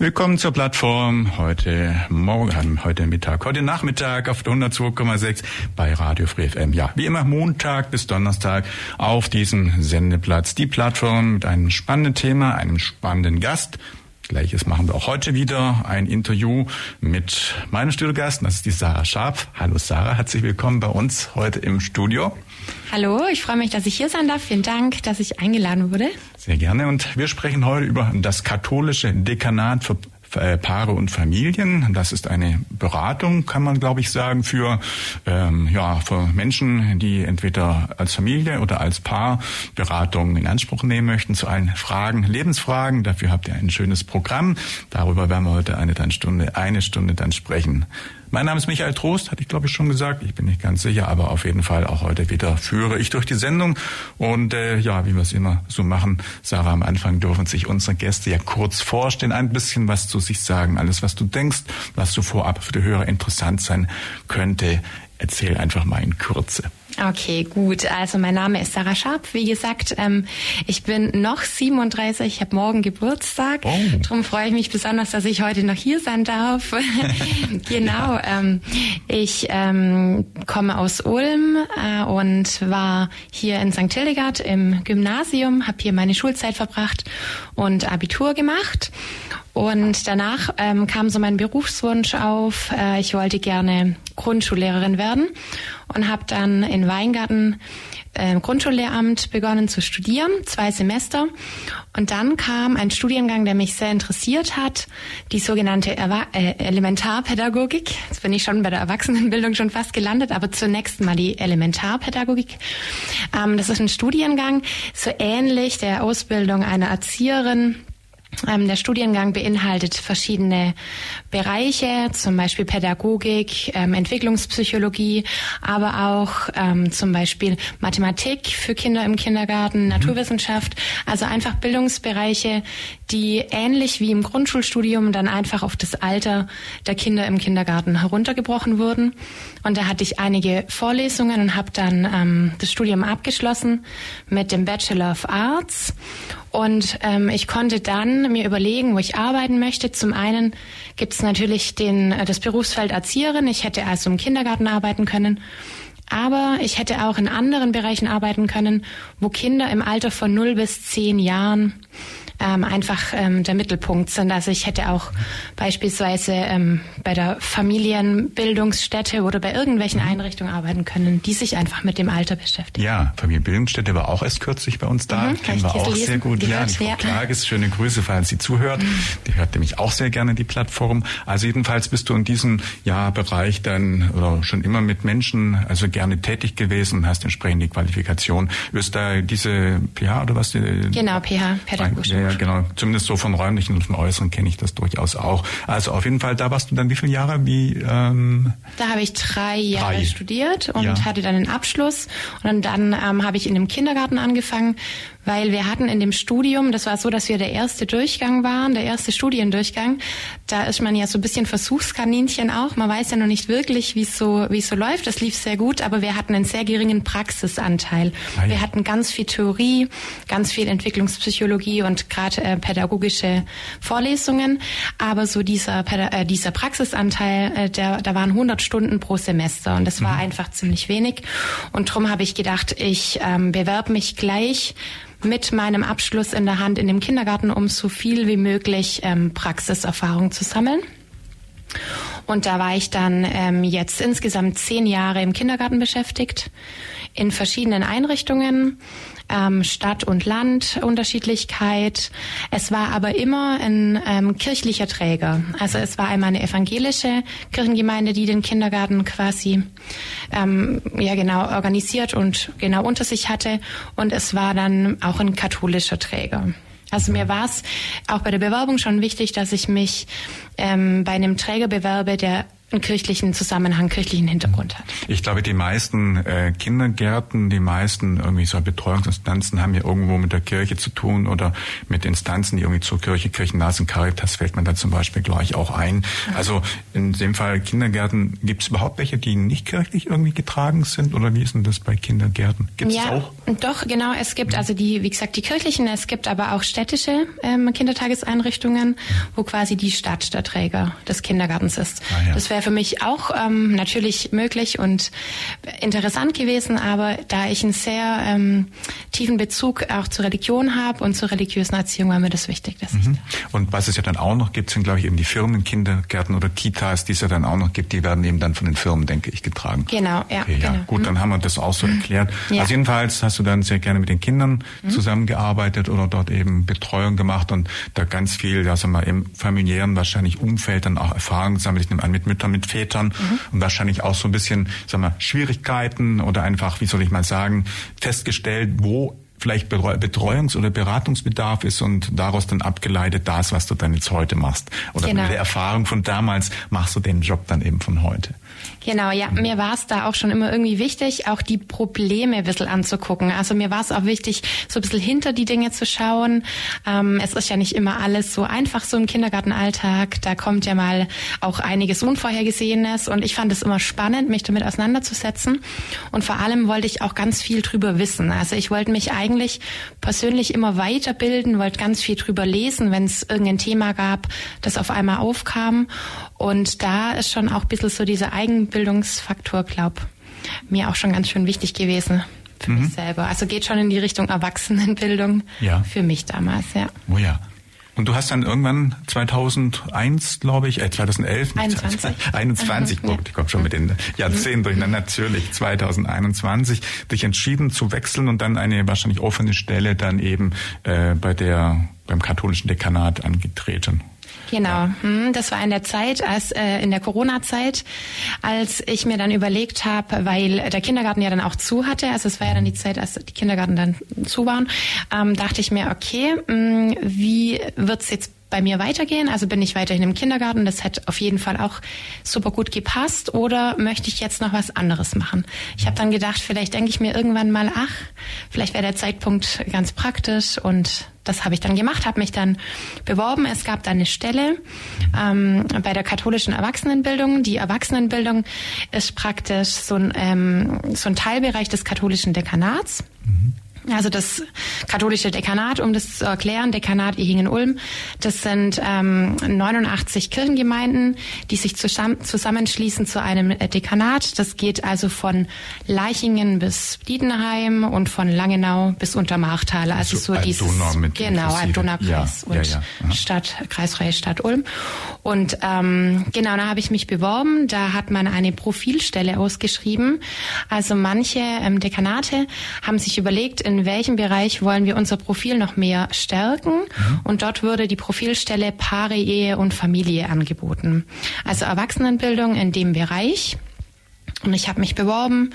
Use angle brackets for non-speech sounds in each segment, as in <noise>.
Willkommen zur Plattform heute Morgen, heute Mittag, heute Nachmittag auf der 102,6 bei Radio Free FM. Ja, wie immer Montag bis Donnerstag auf diesem Sendeplatz. Die Plattform mit einem spannenden Thema, einem spannenden Gast. Gleiches machen wir auch heute wieder. Ein Interview mit meinem Studiogast, das ist die Sarah Scharf. Hallo Sarah, herzlich willkommen bei uns heute im Studio. Hallo, ich freue mich, dass ich hier sein darf. Vielen Dank, dass ich eingeladen wurde. Sehr gerne. Und wir sprechen heute über das katholische Dekanat für äh, Paare und Familien. Das ist eine Beratung, kann man glaube ich sagen, für ähm, ja für Menschen, die entweder als Familie oder als Paar Beratung in Anspruch nehmen möchten zu allen Fragen, Lebensfragen. Dafür habt ihr ein schönes Programm. Darüber werden wir heute eine dann Stunde, eine Stunde dann sprechen. Mein Name ist Michael Trost, hatte ich glaube ich schon gesagt. Ich bin nicht ganz sicher, aber auf jeden Fall auch heute wieder führe ich durch die Sendung. Und äh, ja, wie wir es immer so machen, Sarah, am Anfang dürfen sich unsere Gäste ja kurz vorstellen, ein bisschen was zu sich sagen. Alles, was du denkst, was so vorab für die Hörer interessant sein könnte, erzähl einfach mal in Kürze. Okay, gut. Also mein Name ist Sarah Scharp. Wie gesagt, ähm, ich bin noch 37. Ich habe morgen Geburtstag. Oh. Darum freue ich mich besonders, dass ich heute noch hier sein darf. <laughs> genau. Ja. Ähm, ich ähm, komme aus Ulm äh, und war hier in St. Hildegard im Gymnasium, habe hier meine Schulzeit verbracht und Abitur gemacht. Und danach ähm, kam so mein Berufswunsch auf. Äh, ich wollte gerne Grundschullehrerin werden und habe dann in Weingarten äh, Grundschullehramt begonnen zu studieren, zwei Semester. Und dann kam ein Studiengang, der mich sehr interessiert hat, die sogenannte Erwa äh, Elementarpädagogik. Jetzt bin ich schon bei der Erwachsenenbildung schon fast gelandet, aber zunächst mal die Elementarpädagogik. Ähm, das ist ein Studiengang, so ähnlich der Ausbildung einer Erzieherin der Studiengang beinhaltet verschiedene Bereiche, zum Beispiel Pädagogik, ähm, Entwicklungspsychologie, aber auch ähm, zum Beispiel Mathematik für Kinder im Kindergarten, mhm. Naturwissenschaft, also einfach Bildungsbereiche, die ähnlich wie im Grundschulstudium dann einfach auf das Alter der Kinder im Kindergarten heruntergebrochen wurden. Und da hatte ich einige Vorlesungen und habe dann ähm, das Studium abgeschlossen mit dem Bachelor of Arts. Und ähm, ich konnte dann mir überlegen, wo ich arbeiten möchte. Zum einen gibt es natürlich den, äh, das Berufsfeld Erzieherin. Ich hätte also im Kindergarten arbeiten können. Aber ich hätte auch in anderen Bereichen arbeiten können, wo Kinder im Alter von 0 bis 10 Jahren ähm, einfach ähm, der Mittelpunkt sind. Also ich hätte auch beispielsweise ähm, bei der Familienbildungsstätte oder bei irgendwelchen Einrichtungen arbeiten können, die sich einfach mit dem Alter beschäftigen. Ja, Familienbildungsstätte war auch erst kürzlich bei uns da. Mhm, Kennen wir auch sehr gut. Ja, die Frau ja. Klages, schöne Grüße, falls sie zuhört. Mhm. Die hört nämlich auch sehr gerne die Plattform. Also jedenfalls bist du in diesem ja, Bereich dann oder schon immer mit Menschen also gerne tätig gewesen und hast entsprechend die Qualifikation. Ist da diese PH oder was? Genau, PH, pädagogisch. Ja, genau. Zumindest so von räumlichen und von äußeren kenne ich das durchaus auch. Also auf jeden Fall, da warst du dann wie viele Jahre? Wie, ähm, da habe ich drei Jahre drei. studiert und ja. hatte dann den Abschluss. Und dann ähm, habe ich in dem Kindergarten angefangen, weil wir hatten in dem Studium, das war so, dass wir der erste Durchgang waren, der erste Studiendurchgang. Da ist man ja so ein bisschen Versuchskaninchen auch. Man weiß ja noch nicht wirklich, wie es so, wie es so läuft. Das lief sehr gut, aber wir hatten einen sehr geringen Praxisanteil. Ah, ja. Wir hatten ganz viel Theorie, ganz viel Entwicklungspsychologie und gerade äh, pädagogische Vorlesungen. Aber so dieser, äh, dieser Praxisanteil, äh, der, da waren 100 Stunden pro Semester und das war mhm. einfach ziemlich wenig. Und darum habe ich gedacht, ich ähm, bewerbe mich gleich mit meinem Abschluss in der Hand in dem Kindergarten, um so viel wie möglich ähm, Praxiserfahrung zu sammeln. Und da war ich dann ähm, jetzt insgesamt zehn Jahre im Kindergarten beschäftigt, in verschiedenen Einrichtungen, ähm, Stadt und Land Unterschiedlichkeit. Es war aber immer ein ähm, kirchlicher Träger. Also es war einmal eine evangelische Kirchengemeinde, die den Kindergarten quasi ähm, ja genau organisiert und genau unter sich hatte. Und es war dann auch ein katholischer Träger. Also mir war es auch bei der Bewerbung schon wichtig, dass ich mich ähm, bei einem Träger bewerbe, der einen kirchlichen Zusammenhang, kirchlichen Hintergrund hat. Ich glaube, die meisten äh, Kindergärten, die meisten irgendwie so Betreuungsinstanzen haben ja irgendwo mit der Kirche zu tun oder mit Instanzen, die irgendwie zur Kirche, kirchennah sind. Caritas fällt man da zum Beispiel gleich auch ein. Also in dem Fall Kindergärten, gibt es überhaupt welche, die nicht kirchlich irgendwie getragen sind oder wie ist denn das bei Kindergärten? Gibt es ja, auch? Doch, genau. Es gibt also die, wie gesagt, die kirchlichen, es gibt aber auch städtische ähm, Kindertageseinrichtungen, wo quasi die Stadt der Träger des Kindergartens ist. Ah, ja. Das wäre für mich auch ähm, natürlich möglich und interessant gewesen, aber da ich einen sehr ähm, tiefen Bezug auch zur Religion habe und zur religiösen Erziehung, war mir das wichtig. Dass mhm. ich und was es ja dann auch noch gibt, sind glaube ich eben die Firmenkindergärten oder Kitas, die es ja dann auch noch gibt, die werden eben dann von den Firmen, denke ich, getragen. Genau, ja. Okay, ja. Genau. Gut, dann haben wir das auch so mhm. erklärt. Ja. Also jedenfalls hast du dann sehr gerne mit den Kindern mhm. zusammengearbeitet oder dort eben Betreuung gemacht und da ganz viel, ja, sagen wir, im familiären wahrscheinlich Umfeld dann auch Erfahrungen gesammelt. Ich nehme an, mit Müttern Müttern, mit Vätern mhm. und wahrscheinlich auch so ein bisschen, sagen wir, Schwierigkeiten oder einfach, wie soll ich mal sagen, festgestellt, wo vielleicht Betreuungs- oder Beratungsbedarf ist und daraus dann abgeleitet das, was du dann jetzt heute machst. Oder genau. mit der Erfahrung von damals machst du den Job dann eben von heute. Genau, ja, mir war es da auch schon immer irgendwie wichtig, auch die Probleme ein bisschen anzugucken. Also mir war es auch wichtig, so ein bisschen hinter die Dinge zu schauen. Ähm, es ist ja nicht immer alles so einfach so im Kindergartenalltag. Da kommt ja mal auch einiges Unvorhergesehenes und ich fand es immer spannend, mich damit auseinanderzusetzen. Und vor allem wollte ich auch ganz viel drüber wissen. Also ich wollte mich eigentlich persönlich immer weiterbilden, wollte ganz viel drüber lesen, wenn es irgendein Thema gab, das auf einmal aufkam. Und da ist schon auch ein bisschen so dieser Eigenbildungsfaktor, glaub, mir auch schon ganz schön wichtig gewesen für mhm. mich selber. Also geht schon in die Richtung Erwachsenenbildung ja. für mich damals, ja. Oh ja. Und du hast dann irgendwann 2001, glaube ich, äh 2011, 21, 21, mhm, ja. ich komme schon mit den Jahrzehnten durcheinander, natürlich, 2021, dich entschieden zu wechseln und dann eine wahrscheinlich offene Stelle dann eben äh, bei der beim katholischen Dekanat angetreten. Genau, hm, das war in der Zeit, als äh, in der Corona-Zeit, als ich mir dann überlegt habe, weil der Kindergarten ja dann auch zu hatte, also es war ja dann die Zeit, als die Kindergarten dann zu waren, ähm, dachte ich mir, okay, mh, hm, wie wird's jetzt bei mir weitergehen? Also bin ich weiterhin im Kindergarten, das hätte auf jeden Fall auch super gut gepasst oder möchte ich jetzt noch was anderes machen? Ich habe dann gedacht, vielleicht denke ich mir irgendwann mal, ach, vielleicht wäre der Zeitpunkt ganz praktisch und das habe ich dann gemacht, habe mich dann beworben. Es gab da eine Stelle ähm, bei der katholischen Erwachsenenbildung. Die Erwachsenenbildung ist praktisch so ein, ähm, so ein Teilbereich des katholischen Dekanats. Mhm. Also das katholische Dekanat, um das zu erklären, Dekanat Ehingen-Ulm, das sind ähm, 89 Kirchengemeinden, die sich zusammenschließen zu einem Dekanat. Das geht also von Leichingen bis Diedenheim und von Langenau bis Untermachtal. Also, also so dieses genau Alb-Donau-Kreis ja, und ja, ja. Stadt Kreisfreie Stadt Ulm. Und ähm, genau, da habe ich mich beworben. Da hat man eine Profilstelle ausgeschrieben. Also manche ähm, Dekanate haben sich überlegt, in welchem Bereich wollen wir unser Profil noch mehr stärken. Mhm. Und dort würde die Profilstelle Paare, Ehe und Familie angeboten. Also Erwachsenenbildung in dem Bereich. Und ich habe mich beworben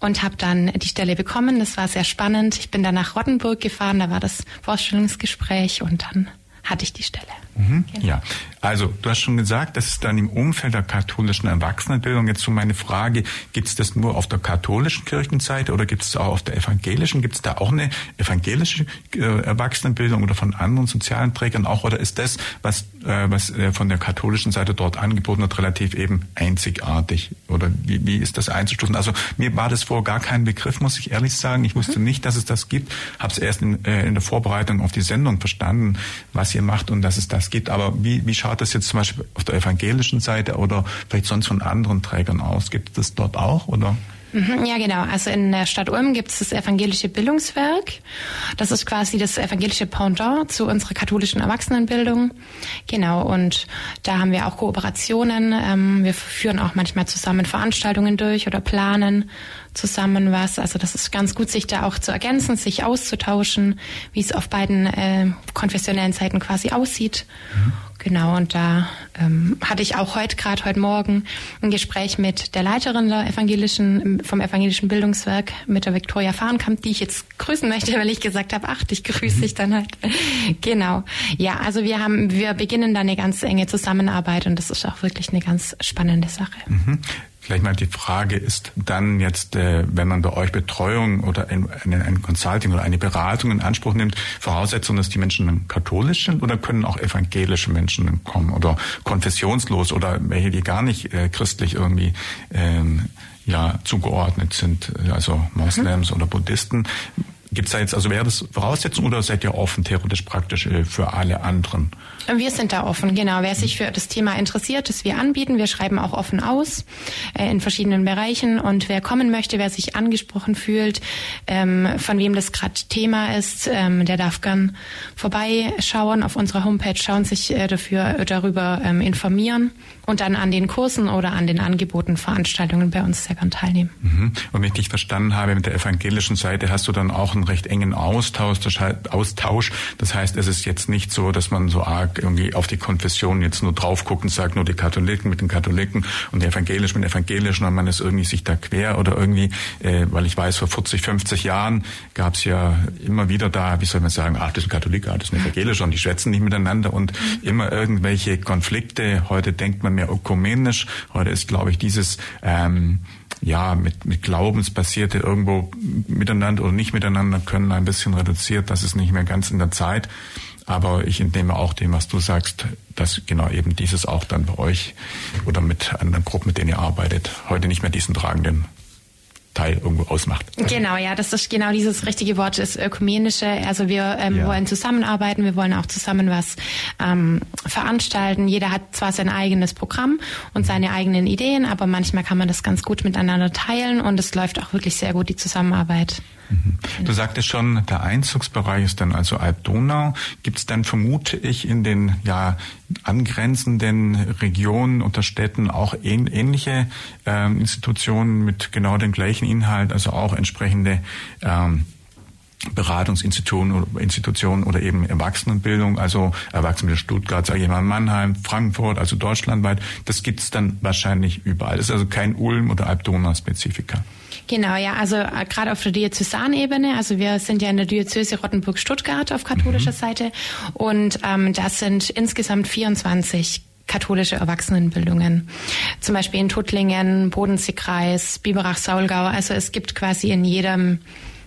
und habe dann die Stelle bekommen. Das war sehr spannend. Ich bin dann nach Rottenburg gefahren, da war das Vorstellungsgespräch und dann hatte ich die Stelle. Mhm, genau. Ja, also du hast schon gesagt, das ist dann im Umfeld der katholischen Erwachsenenbildung. Jetzt so meine Frage, gibt es das nur auf der katholischen Kirchenseite oder gibt es auch auf der evangelischen? Gibt es da auch eine evangelische äh, Erwachsenenbildung oder von anderen sozialen Trägern auch? Oder ist das, was, äh, was äh, von der katholischen Seite dort angeboten wird, relativ eben einzigartig? Oder wie, wie ist das einzustufen? Also mir war das vor gar kein Begriff, muss ich ehrlich sagen. Ich wusste mhm. nicht, dass es das gibt. Habe es erst in, in der Vorbereitung auf die Sendung verstanden, was ihr macht und dass es das gibt. Aber wie, wie schaut das jetzt zum Beispiel auf der evangelischen Seite oder vielleicht sonst von anderen Trägern aus? Gibt es das dort auch oder? Mhm, ja, genau. Also in der Stadt Ulm gibt es das evangelische Bildungswerk. Das ist quasi das evangelische Pendant zu unserer katholischen Erwachsenenbildung. Genau. Und da haben wir auch Kooperationen. Ähm, wir führen auch manchmal zusammen Veranstaltungen durch oder planen zusammen was. Also das ist ganz gut, sich da auch zu ergänzen, sich auszutauschen, wie es auf beiden äh, konfessionellen Seiten quasi aussieht. Mhm. Genau, und da ähm, hatte ich auch heute, gerade heute Morgen, ein Gespräch mit der Leiterin der evangelischen, vom evangelischen Bildungswerk, mit der Viktoria Fahrenkamp, die ich jetzt grüßen möchte, <laughs> weil ich gesagt habe, ach, dich grüße mhm. ich dann halt. genau. Ja, also wir haben, wir beginnen da eine ganz enge Zusammenarbeit und das ist auch wirklich eine ganz spannende Sache. Mhm. Vielleicht mal die Frage ist dann jetzt, äh, wenn man bei euch Betreuung oder ein, ein, Consulting oder eine Beratung in Anspruch nimmt, Voraussetzung, dass die Menschen katholisch sind oder können auch evangelische Menschen kommen oder konfessionslos oder welche, die gar nicht äh, christlich irgendwie ähm, ja zugeordnet sind, also Moslems mhm. oder Buddhisten. Gibt es da jetzt, also wäre das Voraussetzung oder seid ihr offen theoretisch praktisch äh, für alle anderen? Wir sind da offen, genau. Wer sich für das Thema interessiert, das wir anbieten, wir schreiben auch offen aus äh, in verschiedenen Bereichen. Und wer kommen möchte, wer sich angesprochen fühlt, ähm, von wem das gerade Thema ist, ähm, der darf gern vorbeischauen auf unserer Homepage, schauen sich äh, dafür äh, darüber ähm, informieren und dann an den Kursen oder an den Angeboten, Veranstaltungen bei uns sehr gern teilnehmen. Mhm. Und wenn ich dich verstanden habe, mit der evangelischen Seite hast du dann auch einen recht engen Austausch. Austausch. Das heißt, es ist jetzt nicht so, dass man so arg irgendwie auf die Konfession jetzt nur drauf guckt und sagt, nur die Katholiken mit den Katholiken und die Evangelischen mit den Evangelischen und man ist irgendwie sich da quer oder irgendwie, äh, weil ich weiß, vor 40, 50 Jahren gab es ja immer wieder da, wie soll man sagen, ach, das ist ein Katholik, ah, das ist ein Evangelischer und die schwätzen nicht miteinander und immer irgendwelche Konflikte. Heute denkt man mehr ökumenisch. Heute ist, glaube ich, dieses ähm, ja, mit, mit Glaubensbasierte irgendwo miteinander oder nicht miteinander können ein bisschen reduziert. Das ist nicht mehr ganz in der Zeit. Aber ich entnehme auch dem, was du sagst, dass genau eben dieses auch dann bei euch oder mit anderen Gruppen, mit denen ihr arbeitet, heute nicht mehr diesen tragenden Teil irgendwo ausmacht. Genau, ja, das ist genau dieses richtige Wort, das Ökumenische. Also wir ähm, ja. wollen zusammenarbeiten, wir wollen auch zusammen was ähm, veranstalten. Jeder hat zwar sein eigenes Programm und seine eigenen Ideen, aber manchmal kann man das ganz gut miteinander teilen und es läuft auch wirklich sehr gut, die Zusammenarbeit. Mhm. Du sagtest schon, der Einzugsbereich ist dann also Alb-Donau. Gibt es dann, vermute ich, in den ja angrenzenden Regionen oder Städten auch ähnliche ähm, Institutionen mit genau dem gleichen Inhalt, also auch entsprechende ähm, Beratungsinstitutionen Institutionen oder eben Erwachsenenbildung, also Erwachsene Stuttgart, sage ich mal, Mannheim, Frankfurt, also deutschlandweit. Das gibt's dann wahrscheinlich überall. Das ist also kein Ulm- oder Alb-Donau-Spezifika. Genau, ja, also äh, gerade auf der Diözesanebene, also wir sind ja in der Diözese Rottenburg-Stuttgart auf katholischer mhm. Seite und ähm, das sind insgesamt 24 katholische Erwachsenenbildungen. Zum Beispiel in Tuttlingen, Bodenseekreis, Biberach-Saulgau. Also es gibt quasi in jedem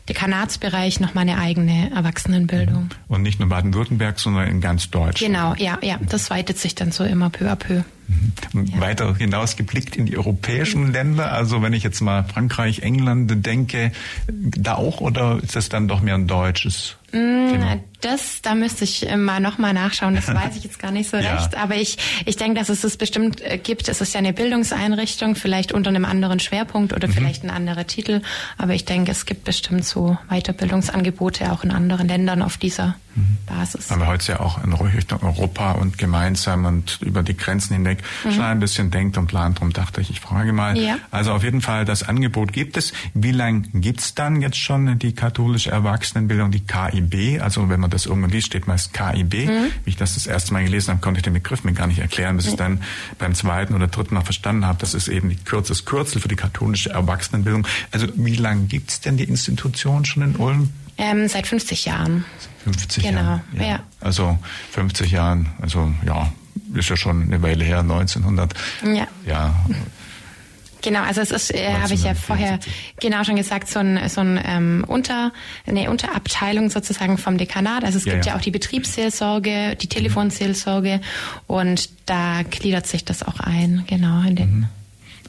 Dekanatsbereich noch mal eine eigene Erwachsenenbildung. Und nicht nur Baden-Württemberg, sondern in ganz Deutschland. Genau, ja, ja. Das weitet sich dann so immer peu à peu. Mhm. Weiter hinaus geblickt in die europäischen Länder, also wenn ich jetzt mal Frankreich, England denke, da auch oder ist das dann doch mehr ein deutsches Thema? Das, da müsste ich mal nochmal nachschauen. Das weiß ich jetzt gar nicht so <laughs> ja. recht. Aber ich, ich denke, dass es es bestimmt äh, gibt. Es ist ja eine Bildungseinrichtung, vielleicht unter einem anderen Schwerpunkt oder mhm. vielleicht ein anderer Titel. Aber ich denke, es gibt bestimmt so Weiterbildungsangebote auch in anderen Ländern auf dieser mhm. Basis. Aber heute ja auch in Richtung Europa und gemeinsam und über die Grenzen hinweg mhm. schon ein bisschen denkt und plant. Darum dachte ich, ich frage mal. Ja. Also auf jeden Fall, das Angebot gibt es. Wie lange gibt's dann jetzt schon die katholische Erwachsenenbildung, die KIB? Also wenn man das irgendwann liest, steht meist KIB. Mhm. Wie ich das das erste Mal gelesen habe, konnte ich den Begriff mir gar nicht erklären, bis ich dann beim zweiten oder dritten Mal verstanden habe, das ist eben die Kürze, das Kürzel für die katholische Erwachsenenbildung. Also wie lange gibt's denn die Institution schon in Ulm? Ähm, seit 50 Jahren. 50 genau, Jahren. Ja. ja. Also 50 Jahren, also ja, ist ja schon eine Weile her, 1900. Ja. Ja. Genau, also es ist, äh, habe ich ja vorher genau schon gesagt, so ein, so ein ähm, Unter, eine Unterabteilung sozusagen vom Dekanat. Also es ja, gibt ja. ja. auch die Betriebsseelsorge, die Telefonseelsorge und da gliedert sich das auch ein, genau in den. Mhm.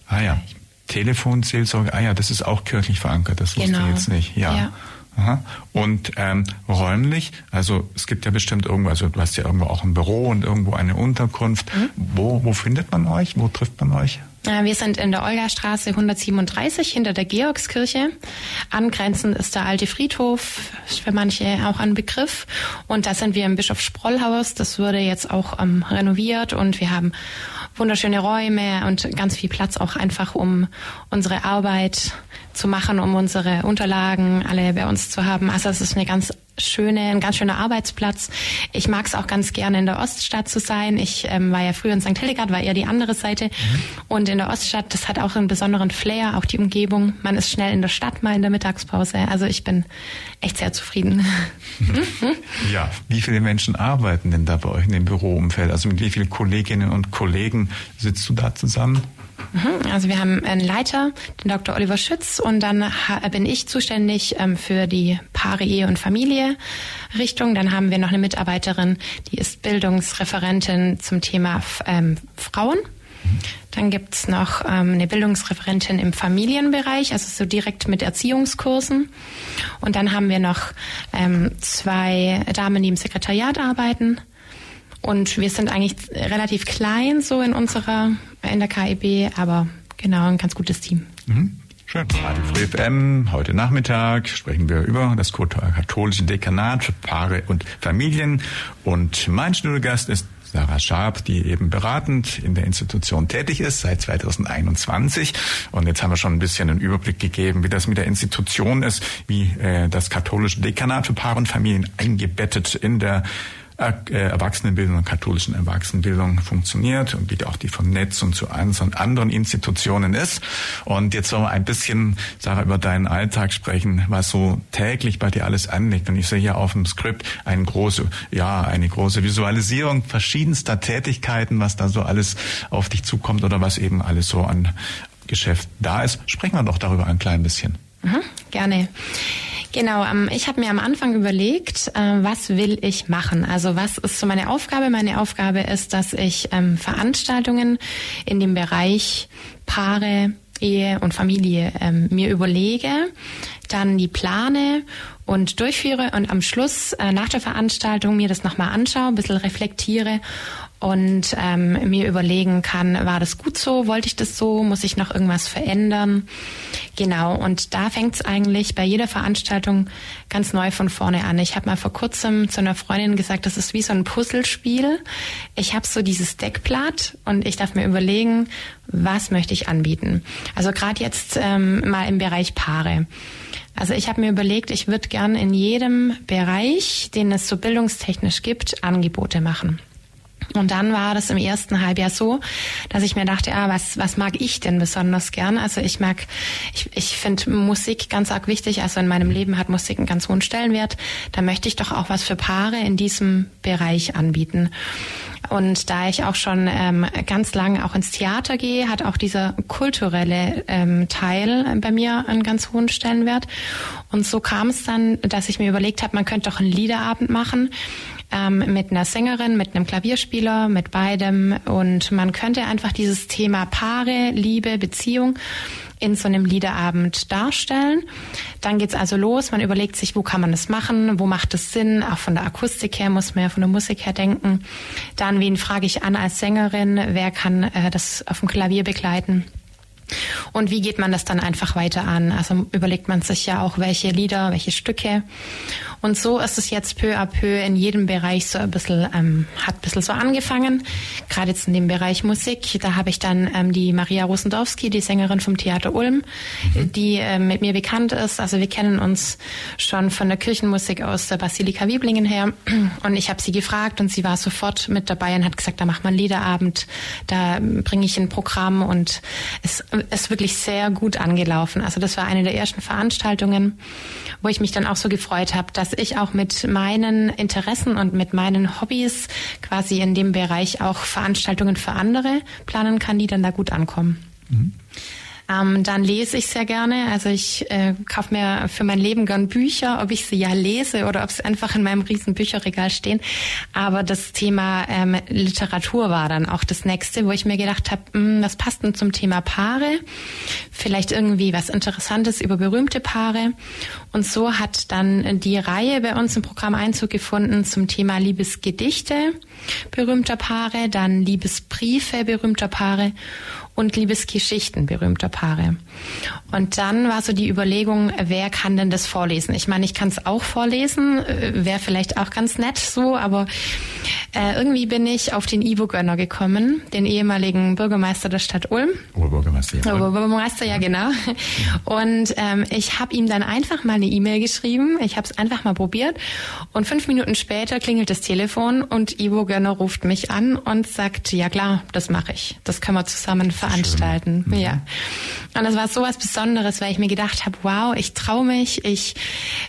Ah ja. Telefonseelsorge, ah ja, das ist auch kirchlich verankert, das wusste genau. ich jetzt nicht. Ja. ja. Aha. Und ähm, räumlich, also es gibt ja bestimmt irgendwo, also du hast ja irgendwo auch ein Büro und irgendwo eine Unterkunft. Mhm. Wo, wo findet man euch? Wo trifft man euch? Äh, wir sind in der Olgastraße 137 hinter der Georgskirche. Angrenzend ist der alte Friedhof, für manche auch ein Begriff. Und da sind wir im Bischof Sprollhaus. Das wurde jetzt auch ähm, renoviert und wir haben wunderschöne Räume und ganz viel Platz auch einfach, um unsere Arbeit zu machen, um unsere Unterlagen alle bei uns zu haben. Also es ist eine ganz schöne, ein ganz schöner Arbeitsplatz. Ich mag es auch ganz gerne in der Oststadt zu sein. Ich ähm, war ja früher in St. Hildegard, war eher die andere Seite. Mhm. Und in der Oststadt, das hat auch einen besonderen Flair, auch die Umgebung. Man ist schnell in der Stadt mal in der Mittagspause. Also ich bin echt sehr zufrieden. <laughs> ja, wie viele Menschen arbeiten denn da bei euch in dem Büroumfeld? Also mit wie vielen Kolleginnen und Kollegen sitzt du da zusammen? Mhm. Also wir haben einen Leiter, den Dr. Oliver Schütz, und dann bin ich zuständig ähm, für die Paare, Ehe und Familie Richtung. Dann haben wir noch eine Mitarbeiterin, die ist Bildungsreferentin zum Thema ähm, Frauen. Dann gibt's noch ähm, eine Bildungsreferentin im Familienbereich, also so direkt mit Erziehungskursen. Und dann haben wir noch ähm, zwei Damen, die im Sekretariat arbeiten. Und wir sind eigentlich relativ klein so in unserer, in der KIB, aber genau, ein ganz gutes Team. Mhm. Schön. Radio Free FM. Heute Nachmittag sprechen wir über das katholische Dekanat für Paare und Familien. Und mein Studiogast ist Sarah Schaab, die eben beratend in der Institution tätig ist seit 2021. Und jetzt haben wir schon ein bisschen einen Überblick gegeben, wie das mit der Institution ist, wie äh, das katholische Dekanat für Paare und Familien eingebettet in der Erwachsenenbildung und katholischen Erwachsenenbildung funktioniert und wie auch die Vernetzung zu anderen Institutionen ist. Und jetzt sollen wir ein bisschen, Sarah, über deinen Alltag sprechen, was so täglich bei dir alles anliegt. Und ich sehe hier auf dem Skript eine große, ja, eine große Visualisierung verschiedenster Tätigkeiten, was da so alles auf dich zukommt oder was eben alles so an Geschäft da ist. Sprechen wir doch darüber ein klein bisschen. Mhm, gerne. Genau, ähm, ich habe mir am Anfang überlegt, äh, was will ich machen? Also was ist so meine Aufgabe? Meine Aufgabe ist, dass ich ähm, Veranstaltungen in dem Bereich Paare, Ehe und Familie ähm, mir überlege, dann die plane und durchführe und am Schluss äh, nach der Veranstaltung mir das nochmal anschaue, ein bisschen reflektiere und ähm, mir überlegen kann, war das gut so, wollte ich das so, muss ich noch irgendwas verändern? Genau, und da fängt es eigentlich bei jeder Veranstaltung ganz neu von vorne an. Ich habe mal vor kurzem zu einer Freundin gesagt, das ist wie so ein Puzzlespiel. Ich habe so dieses Deckblatt und ich darf mir überlegen, was möchte ich anbieten. Also gerade jetzt ähm, mal im Bereich Paare. Also ich habe mir überlegt, ich würde gern in jedem Bereich, den es so bildungstechnisch gibt, Angebote machen. Und dann war das im ersten Halbjahr so, dass ich mir dachte, ah, was, was mag ich denn besonders gern? Also ich mag, ich, ich finde Musik ganz arg wichtig. Also in meinem Leben hat Musik einen ganz hohen Stellenwert. Da möchte ich doch auch was für Paare in diesem Bereich anbieten. Und da ich auch schon ähm, ganz lange auch ins Theater gehe, hat auch dieser kulturelle ähm, Teil bei mir einen ganz hohen Stellenwert. Und so kam es dann, dass ich mir überlegt habe, man könnte doch einen Liederabend machen ähm, mit einer Sängerin, mit einem Klavierspieler, mit beidem. Und man könnte einfach dieses Thema Paare, Liebe, Beziehung in so einem Liederabend darstellen. Dann geht's also los. Man überlegt sich, wo kann man das machen, wo macht es Sinn. Auch von der Akustik her muss man ja von der Musik her denken. Dann, wen frage ich an als Sängerin? Wer kann äh, das auf dem Klavier begleiten? Und wie geht man das dann einfach weiter an? Also überlegt man sich ja auch, welche Lieder, welche Stücke. Und so ist es jetzt peu à peu in jedem Bereich so ein bisschen, ähm, hat ein bisschen so angefangen. Gerade jetzt in dem Bereich Musik, da habe ich dann ähm, die Maria Rosendowski, die Sängerin vom Theater Ulm, mhm. die äh, mit mir bekannt ist. Also wir kennen uns schon von der Kirchenmusik aus der Basilika Wieblingen her. Und ich habe sie gefragt und sie war sofort mit dabei und hat gesagt, da macht man Liederabend, da bringe ich ein Programm und es ist wirklich sehr gut angelaufen. Also das war eine der ersten Veranstaltungen, wo ich mich dann auch so gefreut habe, dass ich auch mit meinen Interessen und mit meinen Hobbys quasi in dem Bereich auch Veranstaltungen für andere planen kann, die dann da gut ankommen. Mhm. Ähm, dann lese ich sehr gerne. Also ich äh, kaufe mir für mein Leben gern Bücher, ob ich sie ja lese oder ob sie einfach in meinem riesen Bücherregal stehen. Aber das Thema ähm, Literatur war dann auch das nächste, wo ich mir gedacht habe, hm, was passt denn zum Thema Paare? Vielleicht irgendwie was Interessantes über berühmte Paare. Und so hat dann die Reihe bei uns im Programm Einzug gefunden zum Thema Liebesgedichte berühmter Paare, dann Liebesbriefe berühmter Paare und Liebesgeschichten berühmter Paare. Und dann war so die Überlegung, wer kann denn das vorlesen? Ich meine, ich kann es auch vorlesen, äh, wäre vielleicht auch ganz nett so, aber äh, irgendwie bin ich auf den Ivo Gönner gekommen, den ehemaligen Bürgermeister der Stadt Ulm. Oberbürgermeister, ja. Oberbürgermeister, ja genau. Und ähm, ich habe ihm dann einfach mal eine E-Mail geschrieben. Ich habe es einfach mal probiert. Und fünf Minuten später klingelt das Telefon und Ivo Gönner ruft mich an und sagt, ja klar, das mache ich. Das können wir zusammen veranstalten. Mhm. Ja. Und das war so was Besonderes, weil ich mir gedacht habe, wow, ich traue mich, ich,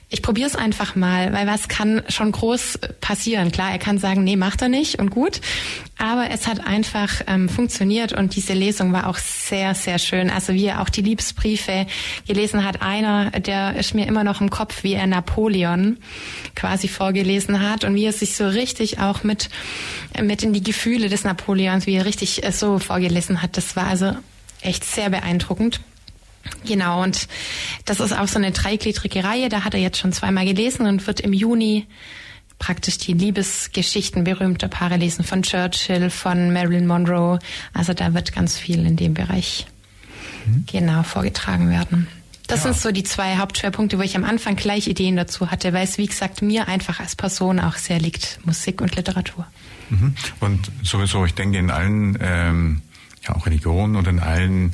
ich probiere es einfach mal, weil was kann schon groß passieren? Klar, er kann sagen, nee, macht er nicht und gut. Aber es hat einfach ähm, funktioniert und diese Lesung war auch sehr, sehr schön. Also wie er auch die Liebesbriefe gelesen hat. Einer, der ist mir immer noch im Kopf, wie er Napoleon quasi vorgelesen hat und wie er sich so richtig auch mit, mit in die Gefühle des Napoleons, wie er richtig äh, so vorgelesen hat. Das war also echt sehr beeindruckend. Genau, und das ist auch so eine dreigliedrige Reihe. Da hat er jetzt schon zweimal gelesen und wird im Juni praktisch die Liebesgeschichten berühmter Paare lesen, von Churchill, von Marilyn Monroe. Also da wird ganz viel in dem Bereich mhm. genau vorgetragen werden. Das ja. sind so die zwei Hauptschwerpunkte, wo ich am Anfang gleich Ideen dazu hatte, weil es, wie gesagt, mir einfach als Person auch sehr liegt, Musik und Literatur. Mhm. Und sowieso, ich denke, in allen, ähm, ja auch Religionen und in allen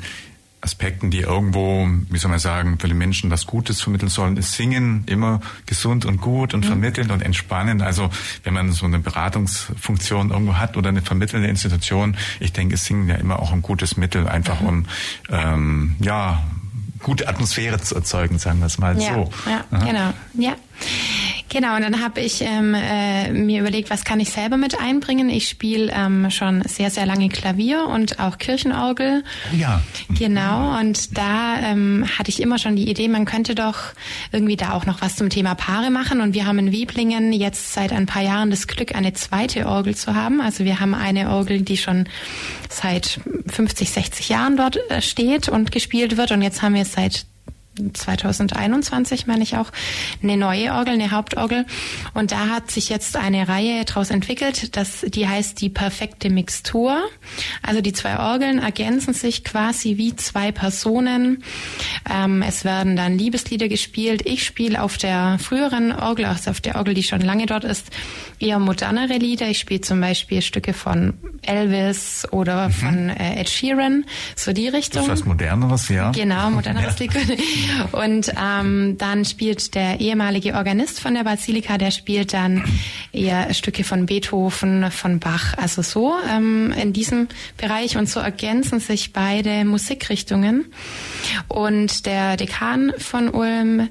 Aspekten, die irgendwo, wie soll man sagen, für die Menschen was Gutes vermitteln sollen, ist Singen immer gesund und gut und mhm. vermittelnd und entspannend. Also wenn man so eine Beratungsfunktion irgendwo hat oder eine vermittelnde Institution, ich denke, ist Singen ja immer auch ein gutes Mittel, einfach mhm. um ähm, ja gute Atmosphäre zu erzeugen, sagen wir es mal ja, so. Ja, Aha. genau. Ja. Genau, und dann habe ich ähm, äh, mir überlegt, was kann ich selber mit einbringen. Ich spiele ähm, schon sehr, sehr lange Klavier und auch Kirchenorgel. Ja. Genau, und da ähm, hatte ich immer schon die Idee, man könnte doch irgendwie da auch noch was zum Thema Paare machen. Und wir haben in Wieblingen jetzt seit ein paar Jahren das Glück, eine zweite Orgel zu haben. Also wir haben eine Orgel, die schon seit 50, 60 Jahren dort äh, steht und gespielt wird. Und jetzt haben wir seit 2021, meine ich auch, eine neue Orgel, eine Hauptorgel. Und da hat sich jetzt eine Reihe daraus entwickelt, das, die heißt die perfekte Mixtur. Also die zwei Orgeln ergänzen sich quasi wie zwei Personen. Ähm, es werden dann Liebeslieder gespielt. Ich spiele auf der früheren Orgel, also auf der Orgel, die schon lange dort ist, eher modernere Lieder. Ich spiele zum Beispiel Stücke von Elvis oder mhm. von äh, Ed Sheeran, so die Richtung. Das ist was Moderneres, ja. Genau, moderneres <laughs> ja. Lied. Und ähm, dann spielt der ehemalige Organist von der Basilika, der spielt dann eher Stücke von Beethoven, von Bach, also so ähm, in diesem Bereich. Und so ergänzen sich beide Musikrichtungen. Und der Dekan von Ulm,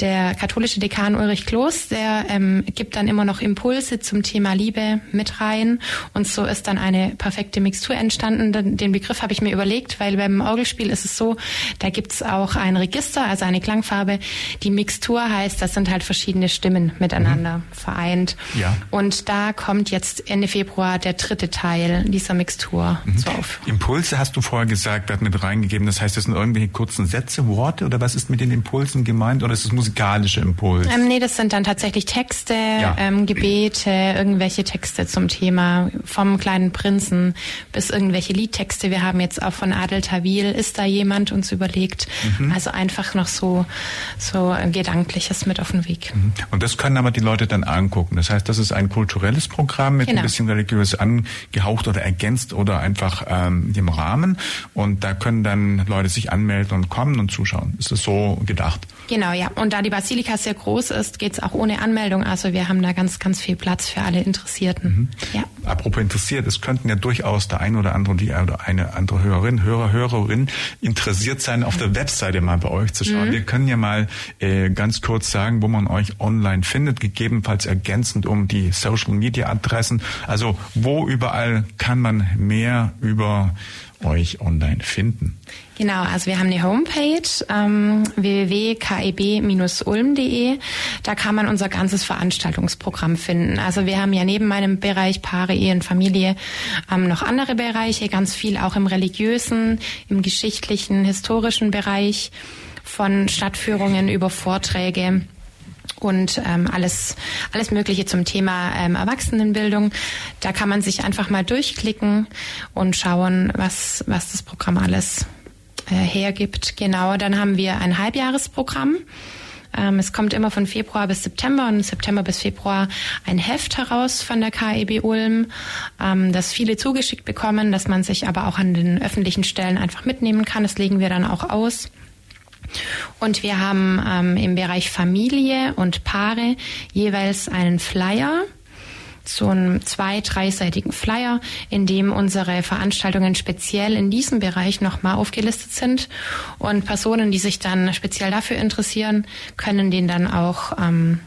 der katholische Dekan Ulrich Kloß, der ähm, gibt dann immer noch Impulse zum Thema Liebe mit rein. Und so ist dann eine perfekte Mixtur entstanden. Den Begriff habe ich mir überlegt, weil beim Orgelspiel ist es so, da gibt's auch ein Register, also eine Klangfarbe. Die Mixtur heißt, das sind halt verschiedene Stimmen miteinander mhm. vereint. Ja. Und da kommt jetzt Ende Februar der dritte Teil dieser Mixtur mhm. Aufführung. Impulse hast du vorher gesagt, hat mit reingegeben. Das heißt, das sind irgendwelche kurzen Sätze, Worte oder was ist mit den Impulsen gemeint oder ist es musikalische Impuls? Ähm, nee, das sind dann tatsächlich Texte, ja. ähm, Gebete, irgendwelche Texte zum Thema vom kleinen Prinzen bis irgendwelche Liedtexte. Wir haben jetzt auch von Adel Tawil, ist da jemand uns überlegt. Mhm. Also einfach noch so, so Gedankliches mit auf den Weg. Mhm. Und das können aber die Leute dann angucken. Das heißt, das ist ein kulturelles Programm mit genau. ein bisschen religiös angehaucht oder ergänzt oder einfach ähm, dem Rahmen. Und da können dann Leute sich anmelden und kommen und zuschauen. Ist das so gedacht? Genau, ja. Und da die Basilika sehr groß ist, geht es auch ohne Anmeldung. Also wir haben da ganz, ganz viel Platz für alle Interessierten. Mhm. Ja. Apropos interessiert, es könnten ja durchaus der ein oder andere, die oder eine andere Hörerin, Hörer, Hörerin interessiert sein, auf der Webseite mal bei euch zu schauen. Mhm. Wir können ja mal äh, ganz kurz sagen, wo man euch online findet, gegebenenfalls ergänzend um die Social Media Adressen. Also wo überall kann man mehr über euch online finden? Genau, also wir haben eine Homepage ähm, www.keb-ulm.de. Da kann man unser ganzes Veranstaltungsprogramm finden. Also wir haben ja neben meinem Bereich Paare, Ehe und Familie ähm, noch andere Bereiche, ganz viel auch im religiösen, im geschichtlichen, historischen Bereich von Stadtführungen über Vorträge und ähm, alles, alles Mögliche zum Thema ähm, Erwachsenenbildung. Da kann man sich einfach mal durchklicken und schauen, was, was das Programm alles äh, hergibt. Genau, dann haben wir ein Halbjahresprogramm. Ähm, es kommt immer von Februar bis September und September bis Februar ein Heft heraus von der KEB Ulm, ähm, das viele zugeschickt bekommen, dass man sich aber auch an den öffentlichen Stellen einfach mitnehmen kann. Das legen wir dann auch aus. Und wir haben ähm, im Bereich Familie und Paare jeweils einen Flyer so einen zwei-, dreiseitigen Flyer, in dem unsere Veranstaltungen speziell in diesem Bereich nochmal aufgelistet sind. Und Personen, die sich dann speziell dafür interessieren, können den dann auch ähm,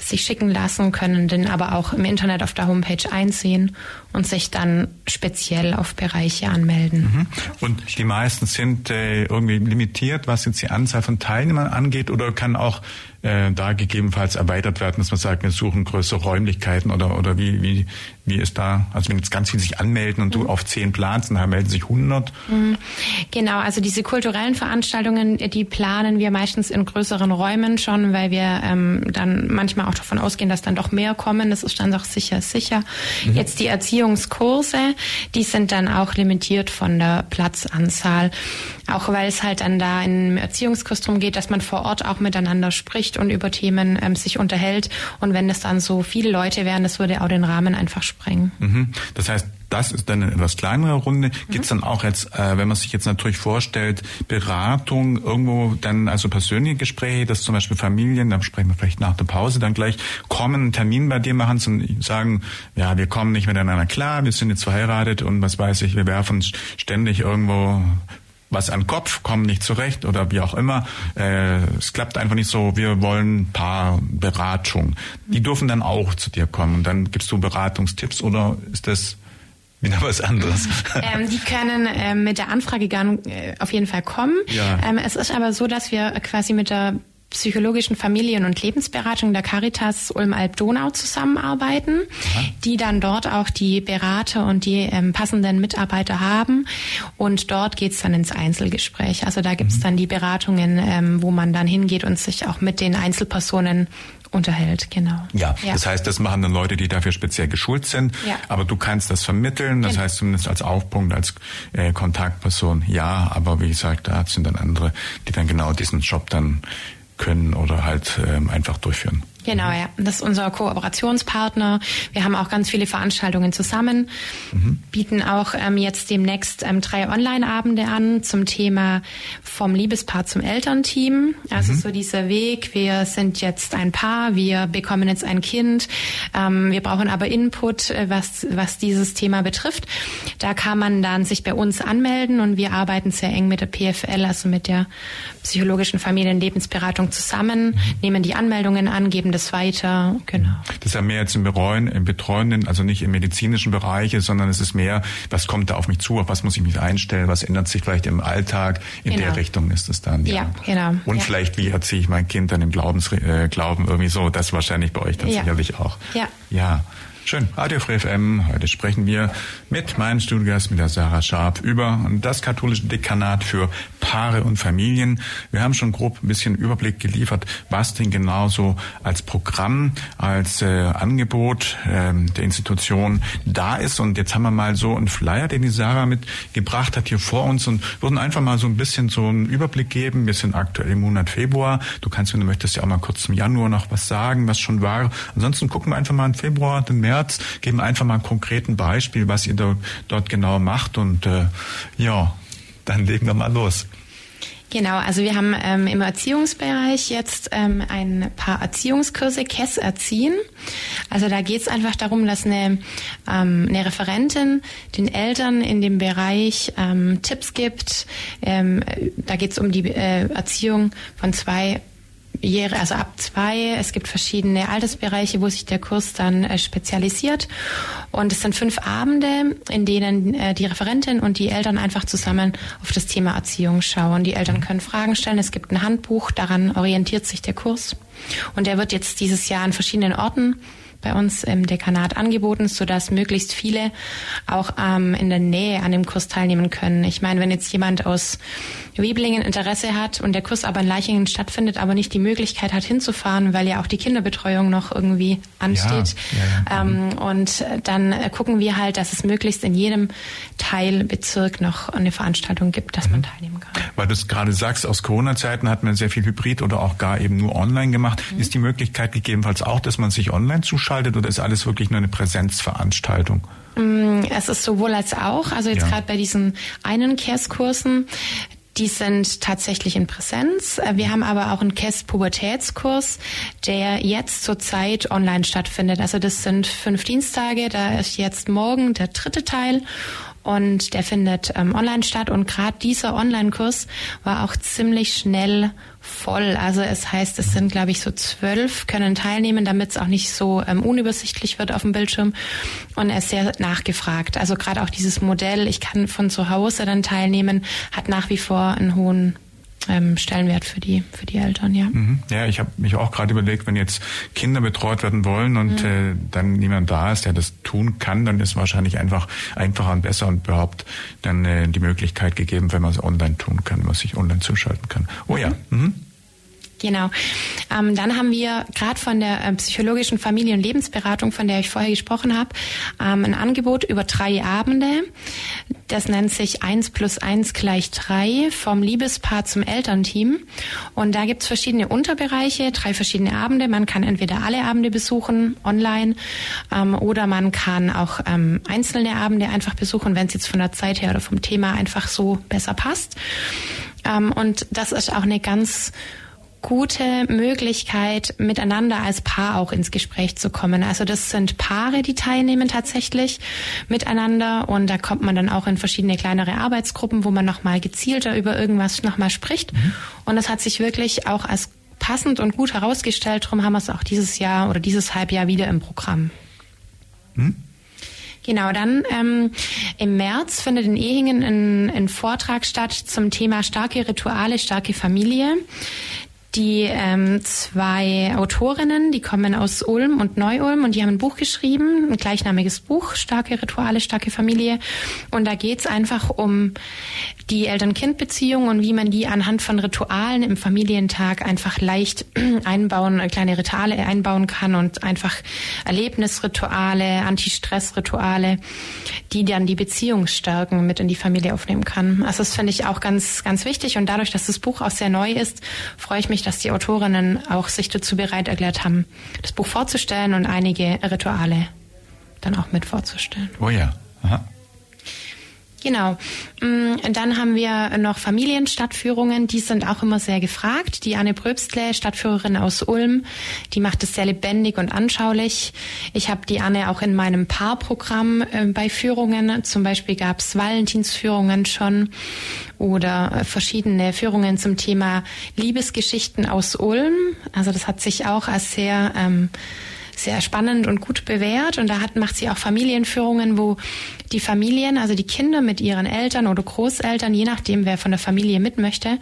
sich schicken lassen, können den aber auch im Internet auf der Homepage einsehen und sich dann speziell auf Bereiche anmelden. Mhm. Und die meisten sind äh, irgendwie limitiert, was jetzt die Anzahl von Teilnehmern angeht, oder kann auch äh, da gegebenenfalls erweitert werden, dass man sagt, wir suchen größere Räumlichkeiten oder oder wie wie wie ist da? Also wenn jetzt ganz viele sich anmelden und du mhm. auf zehn planst, dann melden sich 100. Mhm. Genau, also diese kulturellen Veranstaltungen, die planen wir meistens in größeren Räumen schon, weil wir ähm, dann manchmal auch davon ausgehen, dass dann doch mehr kommen. Das ist dann doch sicher sicher. Mhm. Jetzt die Erziehungskurse, die sind dann auch limitiert von der Platzanzahl, auch weil es halt dann da im Erziehungskurs darum geht, dass man vor Ort auch miteinander spricht und über Themen ähm, sich unterhält. Und wenn es dann so viele Leute wären, das würde auch den Rahmen einfach sprengen. Mhm. Das heißt, das ist dann eine etwas kleinere Runde. Gibt es dann auch jetzt, äh, wenn man sich jetzt natürlich vorstellt, Beratung, irgendwo dann also persönliche Gespräche, dass zum Beispiel Familien, da sprechen wir vielleicht nach der Pause dann gleich, kommen, einen Termin bei dir machen und sagen, ja, wir kommen nicht miteinander klar, wir sind jetzt verheiratet und was weiß ich, wir werfen ständig irgendwo was an Kopf, kommen nicht zurecht oder wie auch immer. Äh, es klappt einfach nicht so, wir wollen paar Beratung. Die dürfen dann auch zu dir kommen. Und dann gibst du Beratungstipps oder ist das wieder was anderes. <laughs> Ähm, die können ähm, mit der Anfrage gar, äh, auf jeden Fall kommen. Ja. Ähm, es ist aber so, dass wir quasi mit der psychologischen Familien- und Lebensberatung der Caritas Ulm-Alb-Donau zusammenarbeiten, Aha. die dann dort auch die Berater und die ähm, passenden Mitarbeiter haben. Und dort geht's dann ins Einzelgespräch. Also da gibt's mhm. dann die Beratungen, ähm, wo man dann hingeht und sich auch mit den Einzelpersonen unterhält, genau. Ja, ja, das heißt, das machen dann Leute, die dafür speziell geschult sind. Ja. Aber du kannst das vermitteln, das genau. heißt zumindest als Aufpunkt, als äh, Kontaktperson, ja. Aber wie gesagt, da sind dann andere, die dann genau diesen Job dann können oder halt ähm, einfach durchführen. Genau, ja. Das ist unser Kooperationspartner. Wir haben auch ganz viele Veranstaltungen zusammen, mhm. bieten auch ähm, jetzt demnächst ähm, drei Online-Abende an zum Thema vom Liebespaar zum Elternteam. Also mhm. so dieser Weg, wir sind jetzt ein Paar, wir bekommen jetzt ein Kind, ähm, wir brauchen aber Input, äh, was, was dieses Thema betrifft. Da kann man dann sich bei uns anmelden und wir arbeiten sehr eng mit der PFL, also mit der psychologischen Familienlebensberatung zusammen, mhm. nehmen die Anmeldungen an, geben geben das weiter. Genau. Das ist ja mehr jetzt im, Bereuen, im Betreuenden, also nicht im medizinischen Bereich, sondern es ist mehr, was kommt da auf mich zu, auf was muss ich mich einstellen, was ändert sich vielleicht im Alltag. In genau. der Richtung ist es dann. Ja, ja genau. Und ja. vielleicht, wie erziehe ich mein Kind dann im Glaubens, äh, Glauben irgendwie so, das wahrscheinlich bei euch dann ja. sicherlich auch. Ja. Ja. Schön. Radio Free FM. Heute sprechen wir mit meinem Studiogast, mit der Sarah Scharp, über das katholische Dekanat für Paare und Familien. Wir haben schon grob ein bisschen Überblick geliefert, was denn genauso als Programm, als äh, Angebot äh, der Institution da ist. Und jetzt haben wir mal so einen Flyer, den die Sarah mitgebracht hat hier vor uns und würden einfach mal so ein bisschen so einen Überblick geben. Wir sind aktuell im Monat Februar. Du kannst, wenn du möchtest, ja auch mal kurz zum Januar noch was sagen, was schon war. Ansonsten gucken wir einfach mal in Februar, den März März. Geben einfach mal ein konkreten Beispiel, was ihr da, dort genau macht und äh, ja, dann legen wir mal los. Genau, also wir haben ähm, im Erziehungsbereich jetzt ähm, ein paar Erziehungskurse, KESS erziehen. Also da geht es einfach darum, dass eine, ähm, eine Referentin den Eltern in dem Bereich ähm, Tipps gibt. Ähm, da geht es um die äh, Erziehung von zwei Jähre, also ab zwei. Es gibt verschiedene Altersbereiche, wo sich der Kurs dann äh, spezialisiert. Und es sind fünf Abende, in denen äh, die Referentin und die Eltern einfach zusammen auf das Thema Erziehung schauen. Die Eltern können Fragen stellen. Es gibt ein Handbuch, daran orientiert sich der Kurs. Und der wird jetzt dieses Jahr an verschiedenen Orten bei uns im Dekanat angeboten, sodass möglichst viele auch ähm, in der Nähe an dem Kurs teilnehmen können. Ich meine, wenn jetzt jemand aus Weblingen Interesse hat und der Kurs aber in Leichingen stattfindet, aber nicht die Möglichkeit hat hinzufahren, weil ja auch die Kinderbetreuung noch irgendwie ansteht. Ja, ja, ja. Ähm, und dann gucken wir halt, dass es möglichst in jedem Teilbezirk noch eine Veranstaltung gibt, dass mhm. man teilnehmen kann. Weil du es gerade sagst, aus Corona-Zeiten hat man sehr viel Hybrid oder auch gar eben nur online gemacht. Mhm. Ist die Möglichkeit gegebenenfalls auch, dass man sich online zuschaltet oder ist alles wirklich nur eine Präsenzveranstaltung? Mm, es ist sowohl als auch. Also jetzt ja. gerade bei diesen einen Kerskursen, die sind tatsächlich in Präsenz. Äh, wir haben aber auch einen KESS-Pubertätskurs, der jetzt zurzeit online stattfindet. Also das sind fünf Dienstage. Da ist jetzt morgen der dritte Teil und der findet ähm, online statt. Und gerade dieser Online-Kurs war auch ziemlich schnell voll. Also es heißt, es sind, glaube ich, so zwölf können teilnehmen, damit es auch nicht so ähm, unübersichtlich wird auf dem Bildschirm. Und er ist sehr nachgefragt. Also gerade auch dieses Modell, ich kann von zu Hause dann teilnehmen, hat nach wie vor einen hohen ähm, Stellenwert für die für die Eltern, ja. Mhm. Ja, ich habe mich auch gerade überlegt, wenn jetzt Kinder betreut werden wollen und mhm. äh, dann niemand da ist, der das tun kann, dann ist wahrscheinlich einfach einfacher und besser und überhaupt dann äh, die Möglichkeit gegeben, wenn man es online tun kann, wenn man sich online zuschalten kann. Oh ja. Mhm. Genau. Ähm, dann haben wir gerade von der äh, psychologischen Familien- und Lebensberatung, von der ich vorher gesprochen habe, ähm, ein Angebot über drei Abende. Das nennt sich eins plus eins gleich drei vom Liebespaar zum Elternteam. Und da gibt's verschiedene Unterbereiche, drei verschiedene Abende. Man kann entweder alle Abende besuchen, online, ähm, oder man kann auch ähm, einzelne Abende einfach besuchen, wenn es jetzt von der Zeit her oder vom Thema einfach so besser passt. Ähm, und das ist auch eine ganz gute Möglichkeit, miteinander als Paar auch ins Gespräch zu kommen. Also das sind Paare, die teilnehmen tatsächlich miteinander und da kommt man dann auch in verschiedene kleinere Arbeitsgruppen, wo man nochmal gezielter über irgendwas nochmal spricht. Mhm. Und das hat sich wirklich auch als passend und gut herausgestellt. Darum haben wir es auch dieses Jahr oder dieses Halbjahr wieder im Programm. Mhm. Genau, dann ähm, im März findet in Ehingen ein, ein Vortrag statt zum Thema starke Rituale, starke Familie die ähm, zwei Autorinnen, die kommen aus Ulm und Neu-Ulm und die haben ein Buch geschrieben, ein gleichnamiges Buch, Starke Rituale, starke Familie. Und da geht's einfach um die Eltern-Kind-Beziehung und wie man die anhand von Ritualen im Familientag einfach leicht <clears throat> einbauen, kleine Rituale einbauen kann und einfach Erlebnisrituale, Anti-Stress-Rituale, die dann die Beziehung stärken, mit in die Familie aufnehmen kann. Also das finde ich auch ganz, ganz wichtig und dadurch, dass das Buch auch sehr neu ist, freue ich mich mich, dass die Autorinnen auch sich dazu bereit erklärt haben, das Buch vorzustellen und einige Rituale dann auch mit vorzustellen. Oh ja. Aha. Genau. Mm, dann haben wir noch Familienstadtführungen, die sind auch immer sehr gefragt. Die Anne Pröbstle, Stadtführerin aus Ulm, die macht es sehr lebendig und anschaulich. Ich habe die Anne auch in meinem Paarprogramm äh, bei Führungen. Zum Beispiel gab es Valentinsführungen schon oder äh, verschiedene Führungen zum Thema Liebesgeschichten aus Ulm. Also das hat sich auch als sehr ähm, sehr spannend und gut bewährt. Und da hat, macht sie auch Familienführungen, wo die Familien, also die Kinder mit ihren Eltern oder Großeltern, je nachdem, wer von der Familie mit möchte,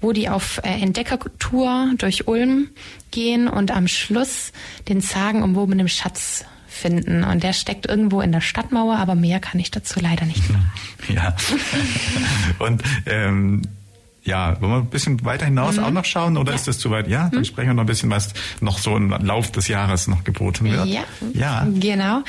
wo die auf äh, Entdeckertour durch Ulm gehen und am Schluss den sagenumwobenen Schatz finden. Und der steckt irgendwo in der Stadtmauer, aber mehr kann ich dazu leider nicht sagen. Ja. <laughs> und ähm, ja, wollen wir ein bisschen weiter hinaus mhm. auch noch schauen oder ja. ist das zu weit? Ja, dann mhm. sprechen wir noch ein bisschen, was noch so im Lauf des Jahres noch geboten wird. Ja, ja. genau.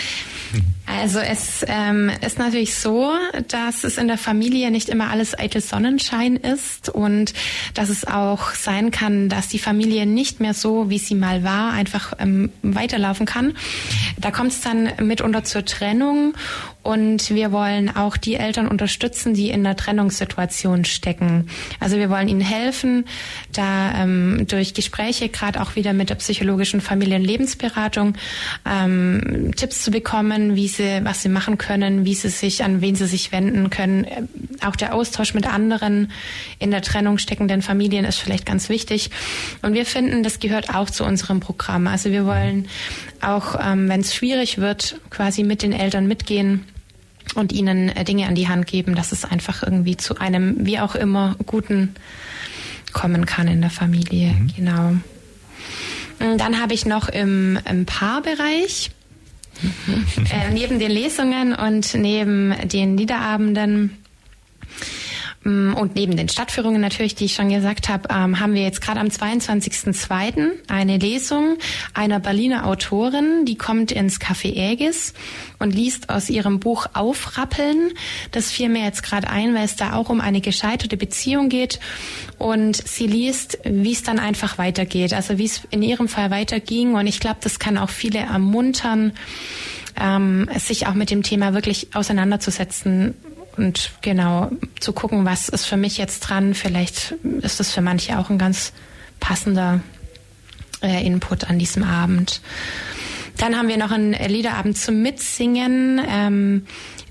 Also es ähm, ist natürlich so, dass es in der Familie nicht immer alles eitel Sonnenschein ist und dass es auch sein kann, dass die Familie nicht mehr so, wie sie mal war, einfach ähm, weiterlaufen kann. Da kommt es dann mitunter zur Trennung und wir wollen auch die Eltern unterstützen, die in einer Trennungssituation stecken. Also wir wollen ihnen helfen, da ähm, durch Gespräche, gerade auch wieder mit der psychologischen Familienlebensberatung, ähm, Tipps zu bekommen, wie sie, was sie machen können, wie sie sich, an wen sie sich wenden können. Äh, auch der Austausch mit anderen in der Trennung steckenden Familien ist vielleicht ganz wichtig. Und wir finden, das gehört auch zu unserem Programm. Also wir wollen auch, ähm, wenn es schwierig wird, quasi mit den Eltern mitgehen und ihnen äh, Dinge an die Hand geben, dass es einfach irgendwie zu einem, wie auch immer, guten kommen kann in der Familie. Mhm. Genau. Dann habe ich noch im, im Paarbereich <laughs> äh, neben den Lesungen und neben den Liederabenden und neben den Stadtführungen natürlich, die ich schon gesagt habe, ähm, haben wir jetzt gerade am 22.02. eine Lesung einer Berliner Autorin, die kommt ins Café Ägis und liest aus ihrem Buch Aufrappeln. Das fiel mir jetzt gerade ein, weil es da auch um eine gescheiterte Beziehung geht. Und sie liest, wie es dann einfach weitergeht, also wie es in ihrem Fall weiterging. Und ich glaube, das kann auch viele ermuntern, ähm, sich auch mit dem Thema wirklich auseinanderzusetzen, und genau zu gucken, was ist für mich jetzt dran. Vielleicht ist das für manche auch ein ganz passender äh, Input an diesem Abend. Dann haben wir noch einen Liederabend zum Mitsingen. Ähm,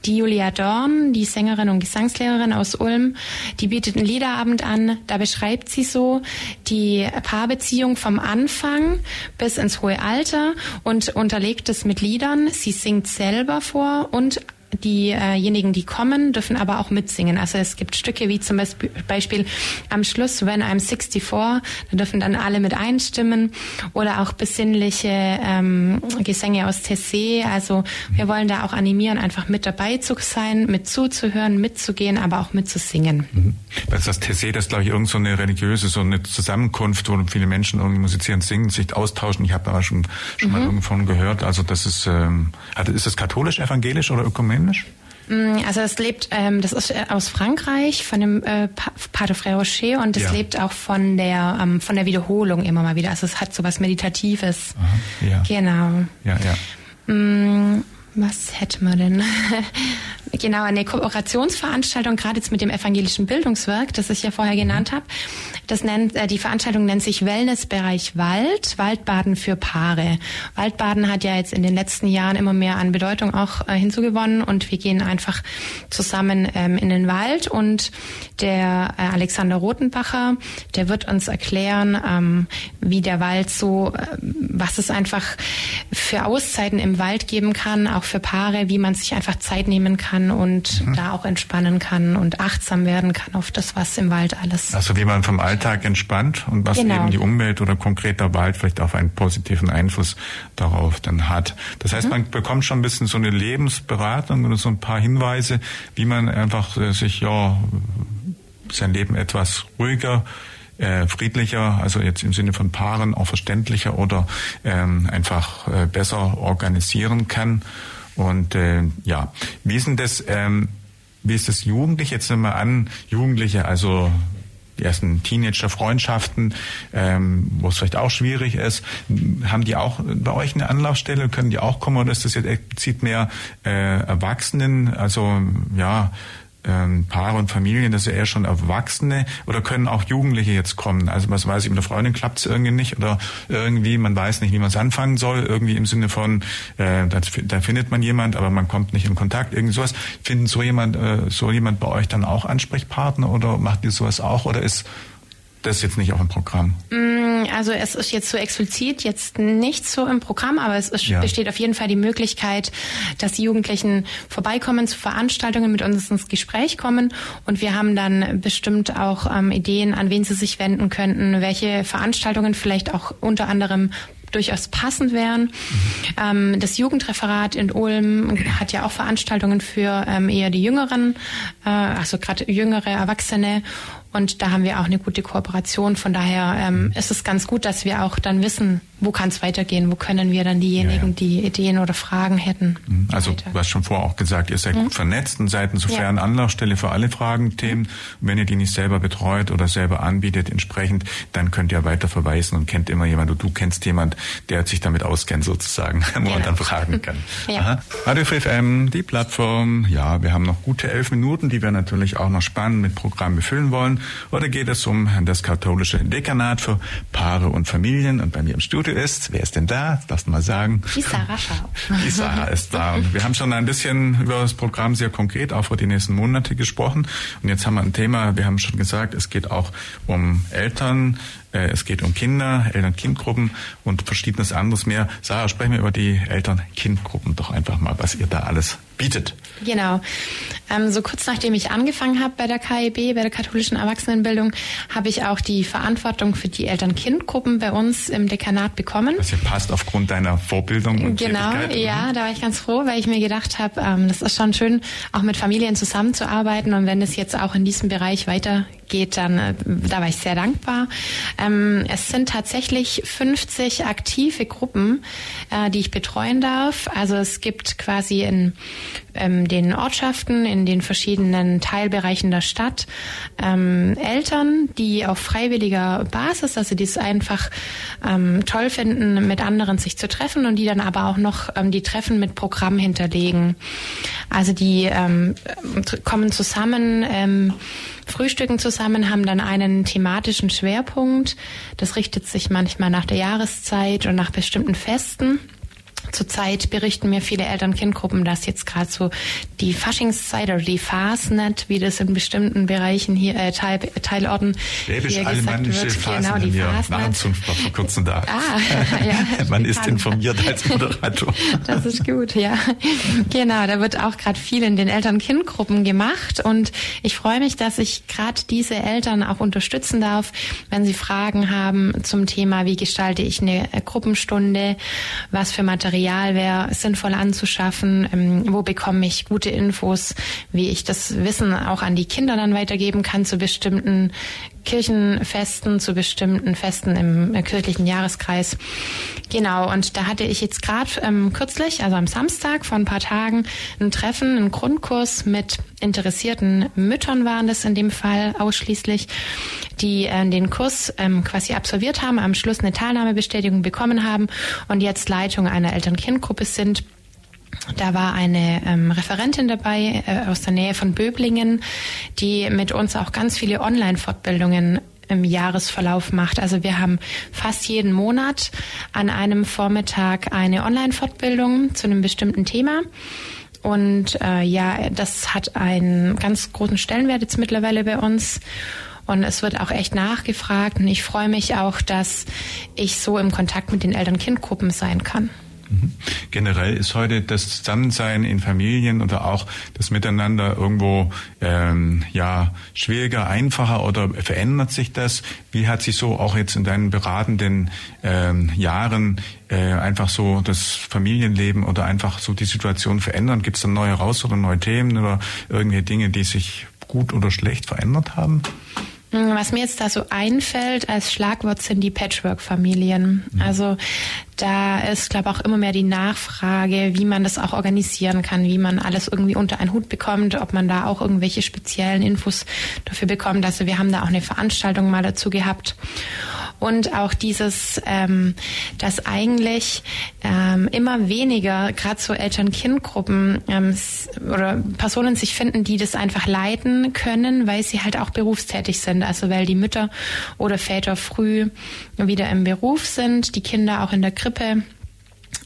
die Julia Dorn, die Sängerin und Gesangslehrerin aus Ulm, die bietet einen Liederabend an. Da beschreibt sie so die Paarbeziehung vom Anfang bis ins hohe Alter und unterlegt es mit Liedern. Sie singt selber vor und Diejenigen, die kommen, dürfen aber auch mitsingen. Also es gibt Stücke wie zum Beispiel am Schluss When I'm 64, da dürfen dann alle mit einstimmen oder auch besinnliche ähm, Gesänge aus Tessé. Also wir wollen da auch animieren, einfach mit dabei zu sein, mit zuzuhören, mitzugehen, aber auch mitzusingen. Mhm. Das, das Tessé, das glaube ich irgend so eine religiöse, so eine Zusammenkunft, wo viele Menschen irgendwie musizieren, singen, sich austauschen. Ich habe da schon, schon mhm. mal irgendwann gehört. Also das ist, ähm, ist das katholisch, evangelisch oder ökumenisch? Englisch? Mm, also es lebt, ähm, das ist äh, aus Frankreich von dem äh, Pater Frère Rocher und es ja. lebt auch von der ähm, von der Wiederholung immer mal wieder. Also es hat so was Meditatives. Aha, ja. Genau. Ja, ja. Mm, was hätten wir denn? <laughs> genau, eine Kooperationsveranstaltung, gerade jetzt mit dem evangelischen Bildungswerk, das ich ja vorher genannt habe. Das nennt, äh, die Veranstaltung nennt sich Wellnessbereich Wald, Waldbaden für Paare. Waldbaden hat ja jetzt in den letzten Jahren immer mehr an Bedeutung auch äh, hinzugewonnen und wir gehen einfach zusammen ähm, in den Wald und der äh, Alexander Rotenbacher, der wird uns erklären, ähm, wie der Wald so, äh, was es einfach für Auszeiten im Wald geben kann, auch für Paare, wie man sich einfach Zeit nehmen kann und mhm. da auch entspannen kann und achtsam werden kann auf das, was im Wald alles. Also wie man vom Alltag entspannt und was genau. eben die Umwelt oder konkreter Wald vielleicht auch einen positiven Einfluss darauf dann hat. Das heißt, mhm. man bekommt schon ein bisschen so eine Lebensberatung oder so ein paar Hinweise, wie man einfach äh, sich ja sein Leben etwas ruhiger äh, friedlicher, also jetzt im Sinne von Paaren auch verständlicher oder ähm, einfach äh, besser organisieren kann. Und äh, ja, wie ist denn das, ähm, wie ist das jugendlich? Jetzt nehmen wir an, Jugendliche, also die ersten Teenager-Freundschaften, ähm, wo es vielleicht auch schwierig ist. Haben die auch bei euch eine Anlaufstelle? Können die auch kommen oder ist das jetzt explizit mehr äh, Erwachsenen? Also ja, ähm, Paare und Familien, das ist ja eher schon Erwachsene oder können auch Jugendliche jetzt kommen? Also was weiß ich, mit einer Freundin klappt es irgendwie nicht oder irgendwie, man weiß nicht, wie man es anfangen soll, irgendwie im Sinne von, äh, da, da, findet man jemand, aber man kommt nicht in Kontakt, irgendwie sowas. Finden so jemand, äh, so jemand bei euch dann auch Ansprechpartner oder macht ihr sowas auch oder ist das ist jetzt nicht auf dem Programm. Mm, also es ist jetzt so explizit jetzt nicht so im Programm, aber es ist, ja. besteht auf jeden Fall die Möglichkeit, dass die Jugendlichen vorbeikommen zu Veranstaltungen, mit uns ins Gespräch kommen und wir haben dann bestimmt auch ähm, Ideen, an wen sie sich wenden könnten, welche Veranstaltungen vielleicht auch unter anderem durchaus passend wären. Mhm. Ähm, das Jugendreferat in Ulm hat ja auch Veranstaltungen für ähm, eher die Jüngeren, äh, also gerade jüngere Erwachsene. Und da haben wir auch eine gute Kooperation. Von daher ähm, ist es ganz gut, dass wir auch dann wissen, wo kann es weitergehen, wo können wir dann diejenigen, ja, die Ideen oder Fragen hätten. Mhm. Also weiter. du hast schon vorher auch gesagt, ihr seid mhm. gut vernetzt und seid insofern. Anlaufstelle für alle Fragen, Themen. Und wenn ihr die nicht selber betreut oder selber anbietet entsprechend, dann könnt ihr weiter verweisen und kennt immer jemand oder du kennst jemand, der sich damit auskennt sozusagen, <laughs> wo man dann fragen kann. <laughs> ja. Radio Free FM, die Plattform. Ja, wir haben noch gute elf Minuten, die wir natürlich auch noch spannend mit Programm befüllen wollen. Oder geht es um das katholische Dekanat für Paare und Familien? Und bei mir im Studio ist, wer ist denn da? Du mal sagen? Die Sarah Schaub. Die Sarah ist da. Und wir haben schon ein bisschen über das Programm sehr konkret auch für die nächsten Monate gesprochen. Und jetzt haben wir ein Thema, wir haben schon gesagt, es geht auch um Eltern, äh, es geht um Kinder, Eltern-Kind-Gruppen und verschiedenes anderes mehr. Sarah, sprechen wir über die Eltern-Kind-Gruppen doch einfach mal, was ihr da alles bietet. Genau. Ähm, so kurz nachdem ich angefangen habe bei der KEB, bei der katholischen Erwachsenenbildung, habe ich auch die Verantwortung für die Eltern-Kind-Gruppen bei uns im Dekanat bekommen. Das hier passt aufgrund deiner Vorbildung und Genau, ja, da war ich ganz froh, weil ich mir gedacht habe, ähm, das ist schon schön, auch mit Familien zusammenzuarbeiten und wenn es jetzt auch in diesem Bereich weitergeht, dann äh, da war ich sehr dankbar. Ähm, es sind tatsächlich 50 aktive Gruppen, äh, die ich betreuen darf. Also es gibt quasi in ähm, den Ortschaften, in den verschiedenen Teilbereichen der Stadt ähm, Eltern, die auf freiwilliger Basis, also die es einfach ähm, toll finden, mit anderen sich zu treffen und die dann aber auch noch ähm, die Treffen mit Programm hinterlegen. Also die ähm, kommen zusammen, ähm, frühstücken zusammen, haben dann einen thematischen Schwerpunkt. Das richtet sich manchmal nach der Jahreszeit und nach bestimmten Festen. Zurzeit berichten mir viele Eltern-Kind-Gruppen, dass jetzt gerade so die Faschingszeit oder die Fasnet, wie das in bestimmten Bereichen hier, äh, Teil, Teilorten Schwäbisch hier gesagt wird. Genau, die Fasnet. war vor kurzem da. Ah, <laughs> ja. <laughs> Man ist informiert als Moderator. <laughs> Das ist gut, ja. Genau, da wird auch gerade viel in den Eltern-Kind-Gruppen gemacht und ich freue mich, dass ich gerade diese Eltern auch unterstützen darf, wenn sie Fragen haben zum Thema, wie gestalte ich eine Gruppenstunde, was für Material Material wäre sinnvoll anzuschaffen? Ähm, wo bekomme ich gute Infos, wie ich das Wissen auch an die Kinder dann weitergeben kann zu bestimmten Kirchenfesten, zu bestimmten Festen im äh, kirchlichen Jahreskreis. Genau, und da hatte ich jetzt gerade ähm, kürzlich, also am Samstag vor ein paar Tagen, ein Treffen, einen Grundkurs mit interessierten Müttern waren das in dem Fall ausschließlich, die äh, den Kurs ähm, quasi absolviert haben, am Schluss eine Teilnahmebestätigung bekommen haben und jetzt Leitung einer Eltern-Kind-Gruppe sind da war eine ähm, Referentin dabei äh, aus der Nähe von Böblingen, die mit uns auch ganz viele Online-Fortbildungen im Jahresverlauf macht. Also wir haben fast jeden Monat an einem Vormittag eine Online-Fortbildung zu einem bestimmten Thema. Und äh, ja, das hat einen ganz großen Stellenwert jetzt mittlerweile bei uns. Und es wird auch echt nachgefragt. Und ich freue mich auch, dass ich so im Kontakt mit den Eltern-Kind-Gruppen sein kann. Mhm. Generell ist heute das Zusammensein in Familien oder auch das Miteinander irgendwo ähm, ja schwieriger, einfacher oder verändert sich das? Wie hat sich so auch jetzt in deinen beratenden ähm, Jahren äh, einfach so das Familienleben oder einfach so die Situation verändert? Gibt es dann neue Herausforderungen, neue Themen oder irgendwelche Dinge, die sich gut oder schlecht verändert haben? Hm, was mir jetzt da so einfällt als Schlagwort sind die Patchwork-Familien. Mhm. Also da ist, glaube ich, auch immer mehr die Nachfrage, wie man das auch organisieren kann, wie man alles irgendwie unter einen Hut bekommt, ob man da auch irgendwelche speziellen Infos dafür bekommt. Also wir haben da auch eine Veranstaltung mal dazu gehabt und auch dieses, ähm, dass eigentlich ähm, immer weniger, gerade so Eltern-Kind-Gruppen ähm, oder Personen sich finden, die das einfach leiten können, weil sie halt auch berufstätig sind. Also weil die Mütter oder Väter früh wieder im Beruf sind, die Kinder auch in der Krippe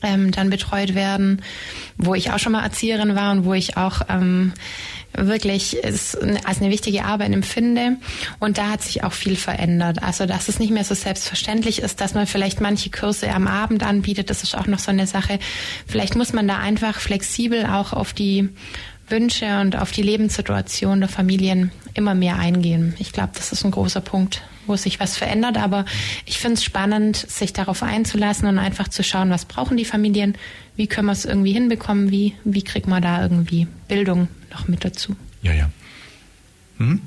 ähm, dann betreut werden, wo ich auch schon mal Erzieherin war und wo ich auch ähm, wirklich als eine wichtige Arbeit empfinde. Und da hat sich auch viel verändert. Also, dass es nicht mehr so selbstverständlich ist, dass man vielleicht manche Kurse am Abend anbietet, das ist auch noch so eine Sache. Vielleicht muss man da einfach flexibel auch auf die Wünsche und auf die Lebenssituation der Familien immer mehr eingehen. Ich glaube, das ist ein großer Punkt, wo sich was verändert. Aber ich finde es spannend, sich darauf einzulassen und einfach zu schauen, was brauchen die Familien, wie können wir es irgendwie hinbekommen, wie, wie kriegt man da irgendwie Bildung noch mit dazu. Ja, ja. Hm?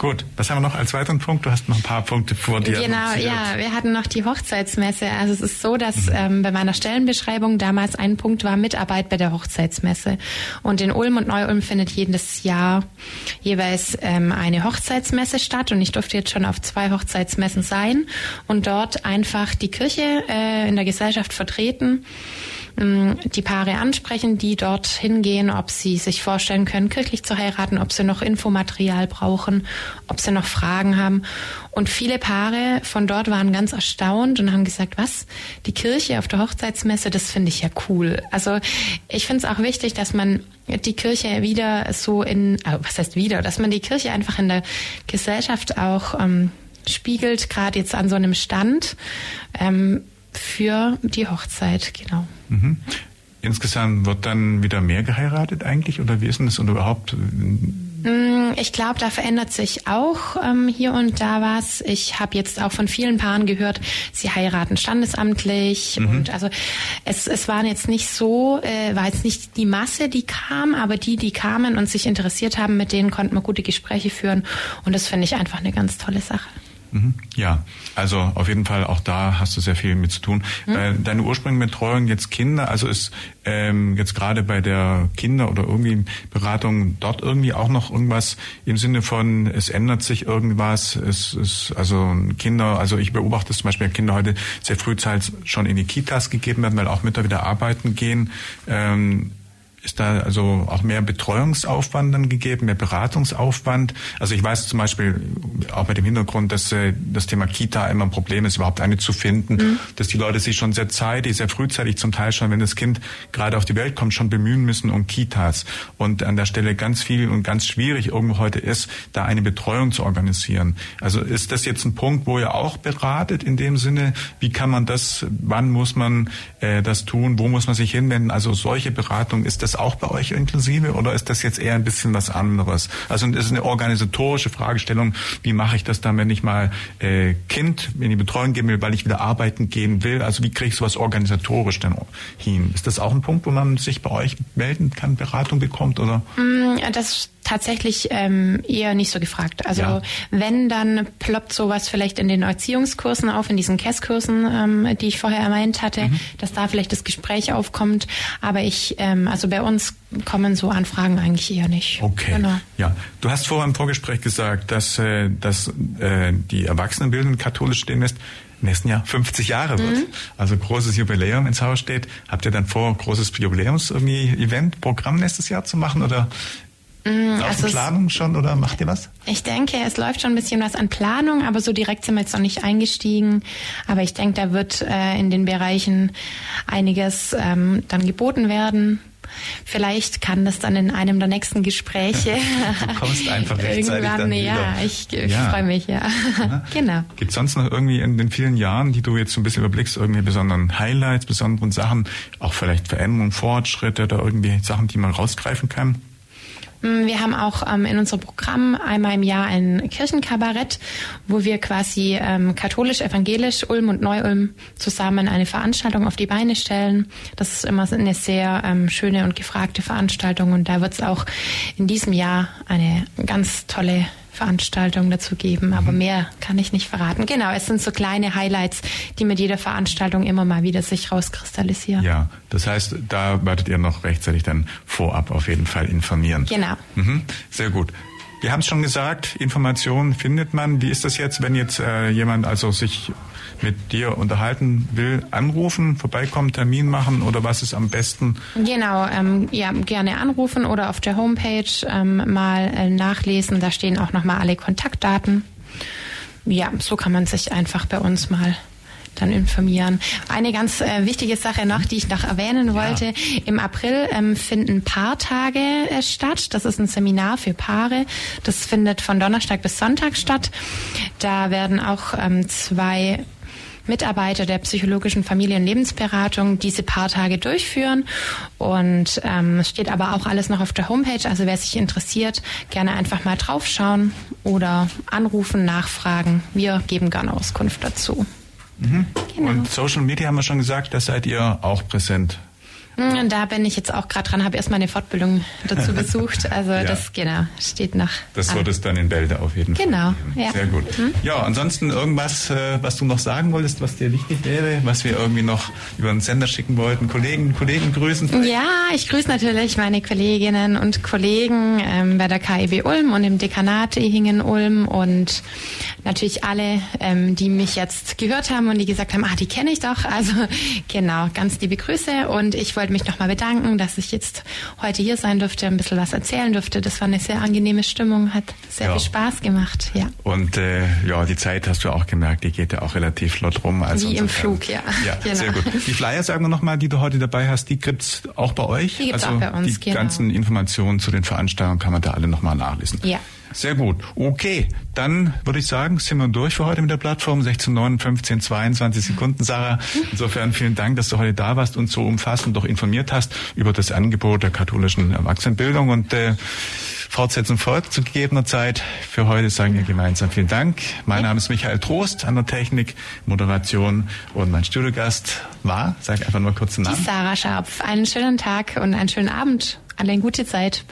Gut, was haben wir noch als weiteren Punkt? Du hast noch ein paar Punkte vor dir. Genau, ja, wir hatten noch die Hochzeitsmesse. Also es ist so, dass mhm. ähm, bei meiner Stellenbeschreibung damals ein Punkt war Mitarbeit bei der Hochzeitsmesse. Und in Ulm und Neu-Ulm findet jedes Jahr jeweils ähm, eine Hochzeitsmesse statt. Und ich durfte jetzt schon auf zwei Hochzeitsmessen sein und dort einfach die Kirche äh, in der Gesellschaft vertreten die Paare ansprechen, die dort hingehen, ob sie sich vorstellen können, kirchlich zu heiraten, ob sie noch Infomaterial brauchen, ob sie noch Fragen haben. Und viele Paare von dort waren ganz erstaunt und haben gesagt, was, die Kirche auf der Hochzeitsmesse, das finde ich ja cool. Also ich finde es auch wichtig, dass man die Kirche wieder so in, äh, was heißt wieder, dass man die Kirche einfach in der Gesellschaft auch ähm, spiegelt, gerade jetzt an so einem Stand. Ähm, für die Hochzeit, genau. Mhm. insgesamt wird dann wieder mehr geheiratet eigentlich oder wie ist denn das und überhaupt? Mm, ich glaube, da verändert sich auch ähm, hier und da was. Ich habe jetzt auch von vielen Paaren gehört, sie heiraten standesamtlich mhm. und also es, es waren jetzt nicht so, äh, war jetzt nicht die Masse, die kam, aber die, die kamen und sich interessiert haben, mit denen konnten wir gute Gespräche führen und das finde ich einfach eine ganz tolle Sache. Mhm. Ja, also auf jeden Fall auch da hast du sehr viel mit zu tun. Äh, deine ursprüngliche Betreuung jetzt Kinder, also ist ähm, jetzt gerade bei der Kinder- oder irgendwie Beratung dort irgendwie auch noch irgendwas im Sinne von, es ändert sich irgendwas, es ist also Kinder, also ich beobachte zum Beispiel Kinder heute sehr frühzeitig schon in die Kitas gegeben werden, weil auch Mütter wieder arbeiten gehen. Ähm, ist da also auch mehr Betreuungsaufwand dann gegeben, mehr Beratungsaufwand? Also ich weiß zum Beispiel auch mit dem Hintergrund, dass äh, das Thema Kita immer ein Problem ist, überhaupt eine zu finden, mhm. dass die Leute sich schon sehr zeitig, sehr frühzeitig zum Teil schon, wenn das Kind gerade auf die Welt kommt, schon bemühen müssen um Kitas. Und an der Stelle ganz viel und ganz schwierig irgendwo heute ist, da eine Betreuung zu organisieren. Also ist das jetzt ein Punkt, wo ihr auch beratet in dem Sinne, wie kann man das, wann muss man äh, das tun, wo muss man sich hinwenden? Also solche Beratung ist das das auch bei euch inklusive oder ist das jetzt eher ein bisschen was anderes? Also es ist eine organisatorische Fragestellung, wie mache ich das dann, wenn ich mal äh, Kind in die Betreuung gehen will, weil ich wieder arbeiten gehen will? Also wie kriege ich sowas organisatorisch denn hin? Ist das auch ein Punkt, wo man sich bei euch melden kann, Beratung bekommt oder? Mm, das tatsächlich ähm, eher nicht so gefragt. Also ja. wenn, dann ploppt sowas vielleicht in den Erziehungskursen auf, in diesen KESS-Kursen, ähm, die ich vorher erwähnt hatte, mhm. dass da vielleicht das Gespräch aufkommt. Aber ich, ähm, also bei uns kommen so Anfragen eigentlich eher nicht. Okay. Genau. Ja, du hast vorher im Vorgespräch gesagt, dass, äh, dass äh, die Erwachsenenbildung katholisch stehen lässt nächsten Jahr 50 Jahre wird. Mhm. Also großes Jubiläum ins Haus steht. Habt ihr dann vor, großes Jubiläums irgendwie Event, Programm nächstes Jahr zu machen oder Mm, also Planung schon oder macht ihr was? Ich denke, es läuft schon ein bisschen was an Planung, aber so direkt sind wir jetzt noch nicht eingestiegen. Aber ich denke, da wird äh, in den Bereichen einiges ähm, dann geboten werden. Vielleicht kann das dann in einem der nächsten Gespräche. <laughs> du kommst einfach <laughs> rechtzeitig Irgendwann, dann wieder. ja, ich, ich ja. freue mich, ja. <laughs> genau. Gibt es sonst noch irgendwie in den vielen Jahren, die du jetzt so ein bisschen überblickst, irgendwie besonderen Highlights, besonderen Sachen, auch vielleicht Veränderungen, Fortschritte oder irgendwie Sachen, die man rausgreifen kann? Mm, wir haben auch ähm, in unserem Programm einmal im Jahr ein Kirchenkabarett, wo wir quasi ähm, katholisch-evangelisch Ulm und Neu-Ulm zusammen eine Veranstaltung auf die Beine stellen. Das ist immer eine sehr ähm, schöne und gefragte Veranstaltung und da wird es auch in diesem Jahr eine ganz tolle Veranstaltung dazu geben, aber mhm. mehr kann ich nicht verraten. Genau, es sind so kleine Highlights, die mit jeder Veranstaltung immer mal wieder sich rauskristallisieren. Ja, das heißt, da werdet ihr noch rechtzeitig dann vorab auf jeden Fall informieren. Genau. Mhm, sehr gut. Wir haben es schon gesagt, Informationen findet man. Wie ist das jetzt, wenn jetzt äh, jemand also sich mit dir unterhalten will, anrufen, vorbeikommen, Termin machen oder was ist am besten? Genau, ähm, ja, gerne anrufen oder auf der Homepage ähm, mal äh, nachlesen. Da stehen auch nochmal alle Kontaktdaten. Ja, so kann man sich einfach bei uns mal dann informieren. Eine ganz äh, wichtige Sache noch, die ich noch erwähnen wollte. Ja. Im April ähm, finden Paartage äh, statt. Das ist ein Seminar für Paare. Das findet von Donnerstag bis Sonntag statt. Da werden auch ähm, zwei Mitarbeiter der psychologischen Familien- und Lebensberatung diese paar Tage durchführen. Und ähm, steht aber auch alles noch auf der Homepage. Also wer sich interessiert, gerne einfach mal draufschauen oder anrufen, nachfragen. Wir geben gerne Auskunft dazu. Mhm. Genau. Und Social Media haben wir schon gesagt, da seid ihr auch präsent. Hm, da bin ich jetzt auch gerade dran, habe erstmal eine Fortbildung dazu <laughs> besucht. Also ja. das genau steht nach. Das wird es dann in Bälde auf jeden genau, Fall. Genau. Ja. Sehr gut. Hm? Ja, ansonsten irgendwas, äh, was du noch sagen wolltest, was dir wichtig wäre, was wir irgendwie noch über den Sender schicken wollten, Kollegen, Kollegen grüßen. Vielleicht? Ja, ich grüße natürlich meine Kolleginnen und Kollegen ähm, bei der KIB Ulm und im Dekanat Ehingen Ulm und natürlich alle, ähm, die mich jetzt gehört haben und die gesagt haben, ah, die kenne ich doch. Also <laughs> genau, ganz liebe Grüße und ich wollte mich nochmal bedanken, dass ich jetzt heute hier sein durfte, ein bisschen was erzählen durfte. Das war eine sehr angenehme Stimmung, hat sehr ja. viel Spaß gemacht. Ja. Und äh, ja, die Zeit hast du auch gemerkt, die geht ja auch relativ flott rum. Also Wie im Flug, ja. Ja, <laughs> genau. sehr gut. Die Flyer, sagen wir nochmal, die du heute dabei hast, die gibt's auch bei euch? Die gibt's also auch bei uns, die genau. ganzen Informationen zu den Veranstaltungen kann man da alle nochmal nachlesen. Ja. Sehr gut. Okay, dann würde ich sagen, sind wir durch für heute mit der Plattform. 16, 9, 15, 22 Sekunden, Sarah. Insofern vielen Dank, dass du heute da warst und so umfassend doch informiert hast über das Angebot der katholischen Erwachsenenbildung und äh, Fortsetzung folgt zu gegebener Zeit. Für heute sagen wir gemeinsam vielen Dank. Mein Name ist Michael Trost an der Technik, Moderation und mein Studiogast war, sag einfach nur kurz den Namen. Die Sarah Scharpf. Einen schönen Tag und einen schönen Abend. Alle eine gute Zeit.